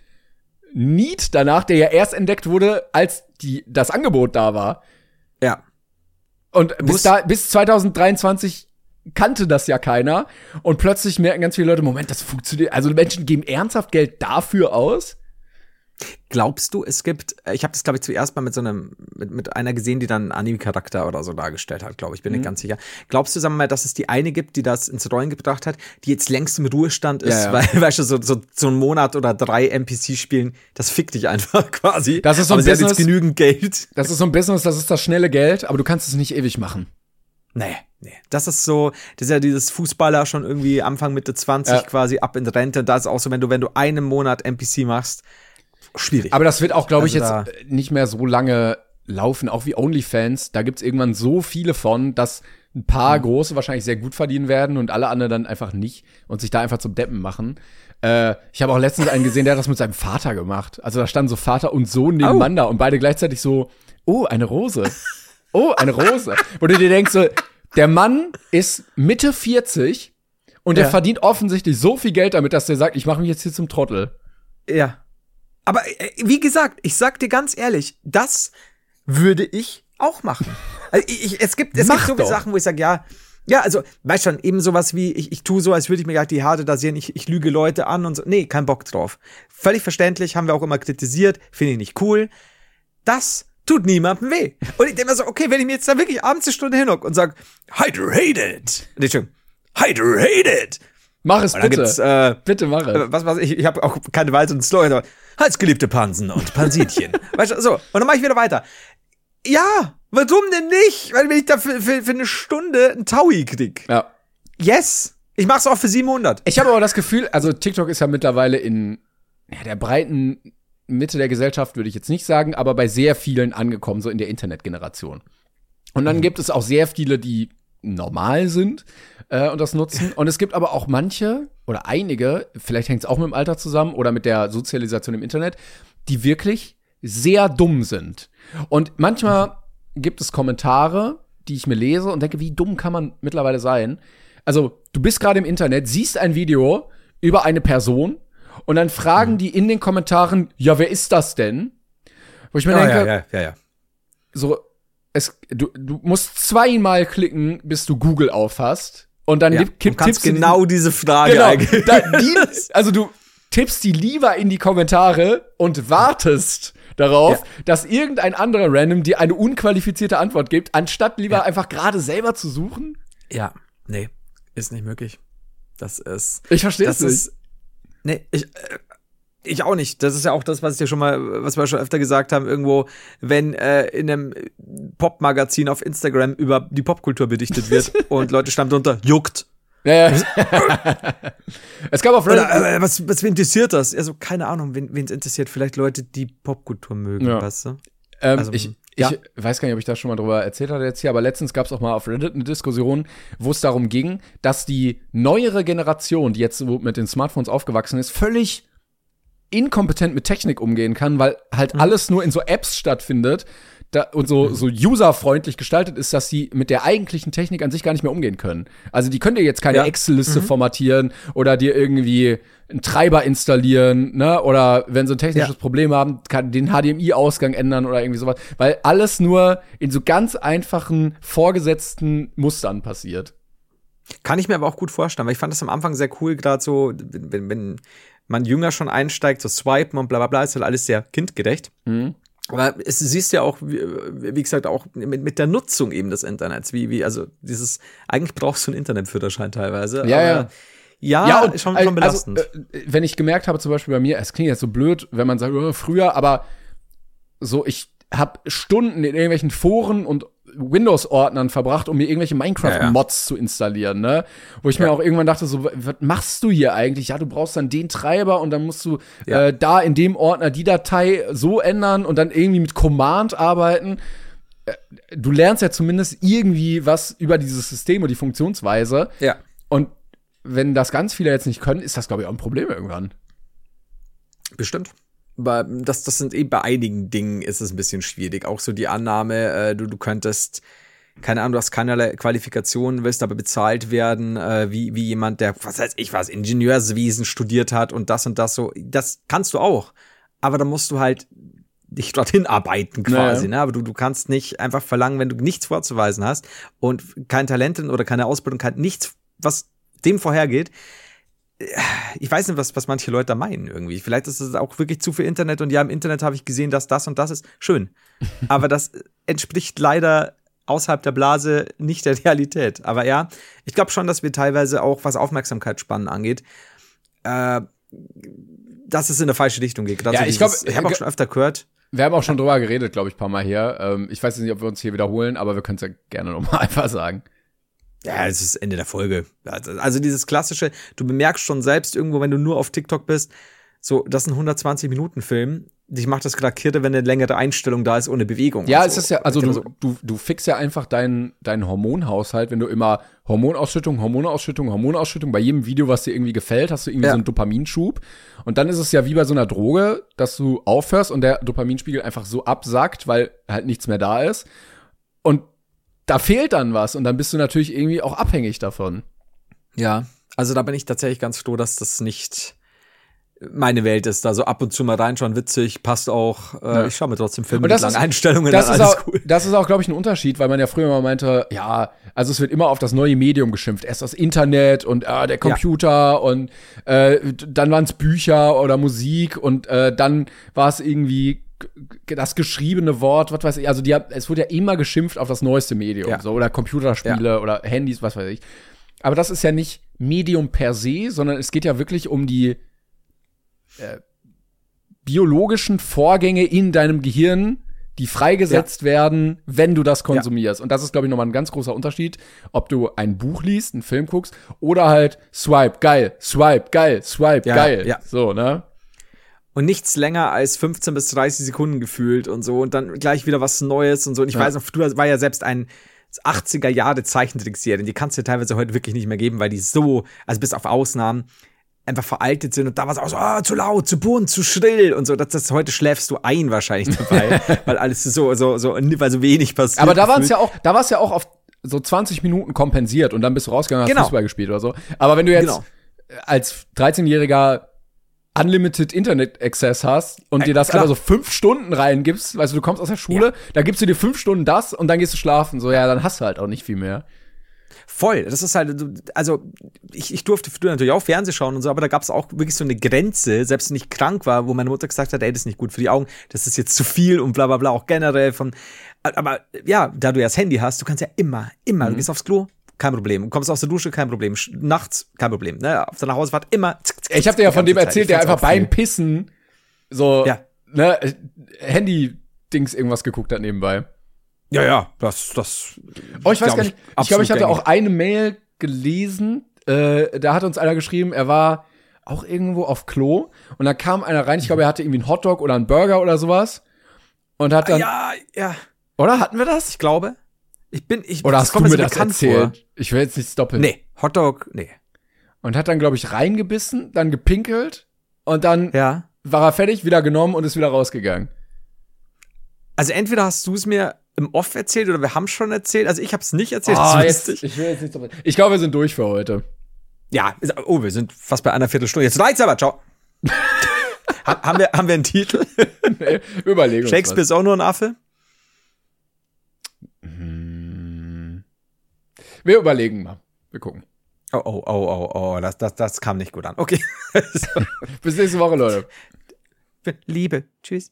Need danach, der ja erst entdeckt wurde, als die, das Angebot da war. Ja. Und bis, Muss- da, bis 2023 kannte das ja keiner. Und plötzlich merken ganz viele Leute, Moment, das funktioniert. Also Menschen geben ernsthaft Geld dafür aus. Glaubst du, es gibt, äh, ich habe das glaube ich zuerst mal mit so einem, mit, mit einer gesehen, die dann einen Anime-Charakter oder so dargestellt hat, glaube ich, Mhm. bin nicht ganz sicher. Glaubst du, sagen wir mal, dass es die eine gibt, die das ins Rollen gebracht hat, die jetzt längst im Ruhestand ist, Ja, ja. weil, weißt du, so, so, so einen Monat oder drei NPC spielen, das fickt dich einfach quasi. Das ist so ein Aber sie Business- genügend Geld. Das ist so ein Business, das ist das schnelle Geld, aber du kannst es nicht ewig machen. Nee, nee. Das ist so, das ist ja dieses Fußballer schon irgendwie Anfang Mitte 20 Ja. quasi ab in Rente. Da ist auch so, wenn du, wenn du einen Monat NPC machst, schwierig. Aber das wird auch, glaube ich, Also jetzt äh, nicht mehr so lange laufen, auch wie OnlyFans. Da gibt's irgendwann so viele von, dass ein paar Mhm. große wahrscheinlich sehr gut verdienen werden und alle anderen dann einfach nicht und sich da einfach zum Deppen machen. Äh, ich habe auch letztens einen gesehen, der hat das mit seinem Vater gemacht. Also da standen so Vater und Sohn nebeneinander und beide gleichzeitig so, oh, eine Rose. Oh, eine Rose. Wo du dir denkst, so, der Mann ist Mitte 40 und der Ja. verdient offensichtlich so viel Geld damit, dass der sagt, ich mache mich jetzt hier zum Trottel. Ja. Aber äh, wie gesagt, ich sag dir ganz ehrlich, das würde ich auch machen. Also ich, ich, es gibt, es Mach gibt so viele. Sachen, wo ich sage, ja, ja, also, weißt schon, eben sowas wie, ich, ich tue so, als würde ich mir gerade die Haare da sehen, ich, ich lüge Leute an und so. Nee, kein Bock drauf. Völlig verständlich, haben wir auch immer kritisiert, finde ich nicht cool. Das tut niemandem weh. Und ich denke mir so, okay, wenn ich mir jetzt da wirklich abends eine Stunde hinhock und sag, hydrated. Nee, schön. Hydrated. Mach es bitte. äh, bitte mach es. äh, was weiß ich, ich habe auch keine weiteren Slogan, aber herzgeliebte Pansen und Pansitchen. weißt du, so. Und dann mache ich wieder weiter. Ja, warum denn nicht? Weil wenn ich da für, für, für eine Stunde einen Taui krieg. ja. Yes. Ich mach's auch für 700. Ich habe aber das Gefühl, also TikTok ist ja mittlerweile in ja, der breiten Mitte der Gesellschaft, würde ich jetzt nicht sagen, aber bei sehr vielen angekommen, so in der Internetgeneration. Und dann gibt es auch sehr viele, die normal sind äh, und das nutzen. Und es gibt aber auch manche oder einige, vielleicht hängt es auch mit dem Alter zusammen oder mit der Sozialisation im Internet, die wirklich sehr dumm sind. Und manchmal gibt es Kommentare, die ich mir lese und denke, wie dumm kann man mittlerweile sein? Also, du bist gerade im Internet, siehst ein Video über eine Person und dann fragen die in den Kommentaren, ja, wer ist das denn? Wo ich mir denke, ja, ja, ja. so, es, du, du musst zweimal klicken, bis du Google auffasst. Und dann ja. kipp, du kannst tippst du genau diese Frage Genau. eingeben. Da, die, also du tippst die lieber in die Kommentare und wartest darauf, Ja. dass irgendein anderer Random dir eine unqualifizierte Antwort gibt, anstatt lieber Ja. einfach gerade selber zu suchen. Ja, nee, ist nicht möglich. Das ist. Ich verstehe es Das nicht. ist. Nee, ich. Ich auch nicht. Das ist ja auch das, was ich ja schon mal, was wir schon öfter gesagt haben, irgendwo, wenn äh, in einem Pop-Magazin auf Instagram über die Popkultur bedichtet wird und Leute stammen drunter, juckt. Ja, ja. es gab auf Reddit. Oder, äh, was, was interessiert das? Also, keine Ahnung, wen es interessiert. Vielleicht Leute, die Popkultur mögen, Ja. weißt du? Ähm, Also, ich, ja. ich weiß gar nicht, ob ich da schon mal drüber erzählt hatte jetzt hier, aber letztens gab es auch mal auf Reddit eine Diskussion, wo es darum ging, dass die neuere Generation, die jetzt mit den Smartphones aufgewachsen ist, völlig inkompetent mit Technik umgehen kann, weil Mhm. halt alles nur in so Apps stattfindet, da, und so, so userfreundlich gestaltet ist, dass sie mit der eigentlichen Technik an sich gar nicht mehr umgehen können. Also die können dir jetzt keine Ja. Excel-Liste formatieren oder dir irgendwie einen Treiber installieren, ne? Oder wenn sie ein technisches Ja. Problem haben, kann den HDMI-Ausgang ändern oder irgendwie sowas. Weil alles nur in so ganz einfachen, vorgesetzten Mustern passiert. Kann ich mir aber auch gut vorstellen, weil ich fand das am Anfang sehr cool, gerade so, wenn- wenn man jünger schon einsteigt, so swipen und bla bla bla, ist halt alles sehr kindgerecht. Aber es siehst ja auch, wie, wie gesagt, auch mit, mit der Nutzung eben des Internets, wie, wie, also dieses, eigentlich brauchst du einen Internetführerschein teilweise. Ja, aber, ja. Ja, und schon, schon belastend. Also, wenn ich gemerkt habe, zum Beispiel bei mir, es klingt jetzt so blöd, wenn man sagt, oh, früher, aber so, ich habe Stunden in irgendwelchen Foren und Windows-Ordnern verbracht, um mir irgendwelche Minecraft-Mods zu installieren, ne? Wo ich mir auch irgendwann dachte, so, was machst du hier eigentlich? Ja, du brauchst dann den Treiber und dann musst du Ja. äh, da in dem Ordner die Datei so ändern und dann irgendwie mit Command arbeiten. Äh, Du lernst ja zumindest irgendwie was über dieses System und die Funktionsweise. ja. Und wenn das ganz viele jetzt nicht können, ist das, glaube ich, auch ein Problem irgendwann. Bestimmt. Aber das, das sind eben bei einigen Dingen ist es ein bisschen schwierig. Auch so die Annahme, äh, du, du könntest, keine Ahnung, du hast keinerlei Qualifikationen, willst aber bezahlt werden, äh, wie, wie jemand, der, was weiß ich was, Ingenieurswesen studiert hat und das und das so. Das kannst du auch. Aber da musst du halt dich dorthin arbeiten quasi, Naja. ne? Aber du, du kannst nicht einfach verlangen, wenn du nichts vorzuweisen hast und kein Talent oder keine Ausbildung, kein nichts, was dem vorhergeht, ich weiß nicht, was, was manche Leute da meinen irgendwie. Vielleicht ist es auch wirklich zu viel Internet und ja, im Internet habe ich gesehen, dass das und das ist. Schön. Aber das entspricht leider außerhalb der Blase nicht der Realität. Aber ja, ich glaube schon, dass wir teilweise auch, was Aufmerksamkeitsspannen angeht, äh, dass es in eine falsche Richtung geht. Gerade Ja, ich glaub, dieses- ich habe auch schon öfter gehört. Wir haben auch schon drüber geredet, glaube ich, ein paar Mal hier. Ähm, ich weiß jetzt nicht, ob wir uns hier wiederholen, aber wir können es ja gerne nochmal einfach sagen. Ja, es ist Ende der Folge. Also dieses klassische, du bemerkst schon selbst irgendwo, wenn du nur auf TikTok bist, so, das ist ein 120-Minuten-Film. Dich macht das gerade kirre, wenn eine längere Einstellung da ist ohne Bewegung. Ja, und es so. ist ja, also du, du, du fixst ja einfach deinen, deinen Hormonhaushalt, wenn du immer Hormonausschüttung, Hormonausschüttung, Hormonausschüttung, bei jedem Video, was dir irgendwie gefällt, hast du irgendwie Ja. so einen Dopaminschub. Und dann ist es ja wie bei so einer Droge, dass du aufhörst und der Dopaminspiegel einfach so absackt, weil halt nichts mehr da ist. Und da fehlt dann was und dann bist du natürlich irgendwie auch abhängig davon. Ja, also da bin ich tatsächlich ganz froh, dass das nicht meine Welt ist. Da so ab und zu mal reinschauen, witzig, passt auch. Äh, Ja. Ich schaue mir trotzdem Filme mit langen ist- Einstellungen Das an, ist, alles auch, cool. das ist auch, glaube ich, ein Unterschied, weil man ja früher mal meinte, ja, also es wird immer auf das neue Medium geschimpft. Erst das Internet und äh, der Computer und äh, dann waren es Bücher oder Musik und äh, dann war es irgendwie das geschriebene Wort, was weiß ich. Also die, es wurde ja immer geschimpft auf das neueste Medium, Ja. so oder Computerspiele oder Handys, was weiß ich. Aber das ist ja nicht Medium per se, sondern es geht ja wirklich um die äh, biologischen Vorgänge in deinem Gehirn, die freigesetzt werden, wenn du das konsumierst. Und das ist, glaube ich, nochmal ein ganz großer Unterschied, ob du ein Buch liest, einen Film guckst oder halt Swipe, geil, Swipe, geil, Swipe, Ja, geil. ja. So, ne? Und nichts länger als 15 bis 30 Sekunden gefühlt und so und dann gleich wieder was Neues und so. Und ich Ja. weiß noch, du war ja selbst ein 80er Jahre Zeichentrickserien, die kannst du dir teilweise heute wirklich nicht mehr geben, weil die so, also bis auf Ausnahmen, einfach veraltet sind und da war es auch so, ah, zu laut, zu bunt, zu schrill und so. Das, das heute schläfst du ein wahrscheinlich dabei, weil alles so, so, so, weil so wenig passiert. Aber da waren es ja auch, da war es ja auch auf so 20 Minuten kompensiert und dann bist du rausgegangen und hast Genau. Fußball gespielt oder so. Aber wenn du jetzt Genau. als 13-Jähriger Unlimited Internet Access hast und dir das klar. einfach so fünf Stunden reingibst, weißt du, du kommst aus der Schule, da gibst du dir fünf Stunden das und dann gehst du schlafen. So, ja, dann hast du halt auch nicht viel mehr. Voll, das ist halt, also ich, ich durfte früher natürlich auch Fernsehen schauen und so, aber da gab es auch wirklich so eine Grenze, selbst wenn ich krank war, wo meine Mutter gesagt hat, ey, das ist nicht gut für die Augen, das ist jetzt zu viel und bla bla bla, auch generell von, aber ja, da du ja das Handy hast, du kannst ja immer, immer, Mhm. du gehst aufs Klo, kein Problem, du kommst aus der Dusche, kein Problem, nachts, kein Problem, ne, auf deiner Hausfahrt immer. zick, zick, Ich habe dir ja von dem erzählt, der einfach beim. Pissen so, Ja. ne, Handy-Dings irgendwas geguckt hat nebenbei. Ja, ja, das, das. Oh, ich weiß gar nicht. Ich glaube, ich hatte auch eine Mail gelesen. Äh, da hat uns einer geschrieben, er war auch irgendwo auf Klo und da kam einer rein. Ich glaube, er hatte irgendwie einen Hotdog oder einen Burger oder sowas und hat dann, Ja, ja, oder hatten wir das? ich glaube. Ich bin, ich, Oder das hast du mir das erzählt? Ich will jetzt nichts doppeln. Vor. Nee, Hotdog, nee. Und hat dann, glaube ich, reingebissen, dann gepinkelt und dann Ja. war er fertig, wieder genommen und ist wieder rausgegangen. Also entweder hast du es mir im Off erzählt oder wir haben schon erzählt. Also ich habe es nicht erzählt. Das jetzt, ich. will jetzt nicht so Ich glaube, wir sind durch für heute. Ja, oh, wir sind fast bei einer Viertelstunde. Jetzt reicht's aber, ciao. ha, haben, wir, haben wir einen Titel? Nee, Überlegung. Shakespeare ist auch nur ein Affe? Wir überlegen mal. Wir gucken. Oh, oh, oh, oh, oh, das, das, das kam nicht gut an. Okay. Bis nächste Woche, Leute. Liebe. Tschüss.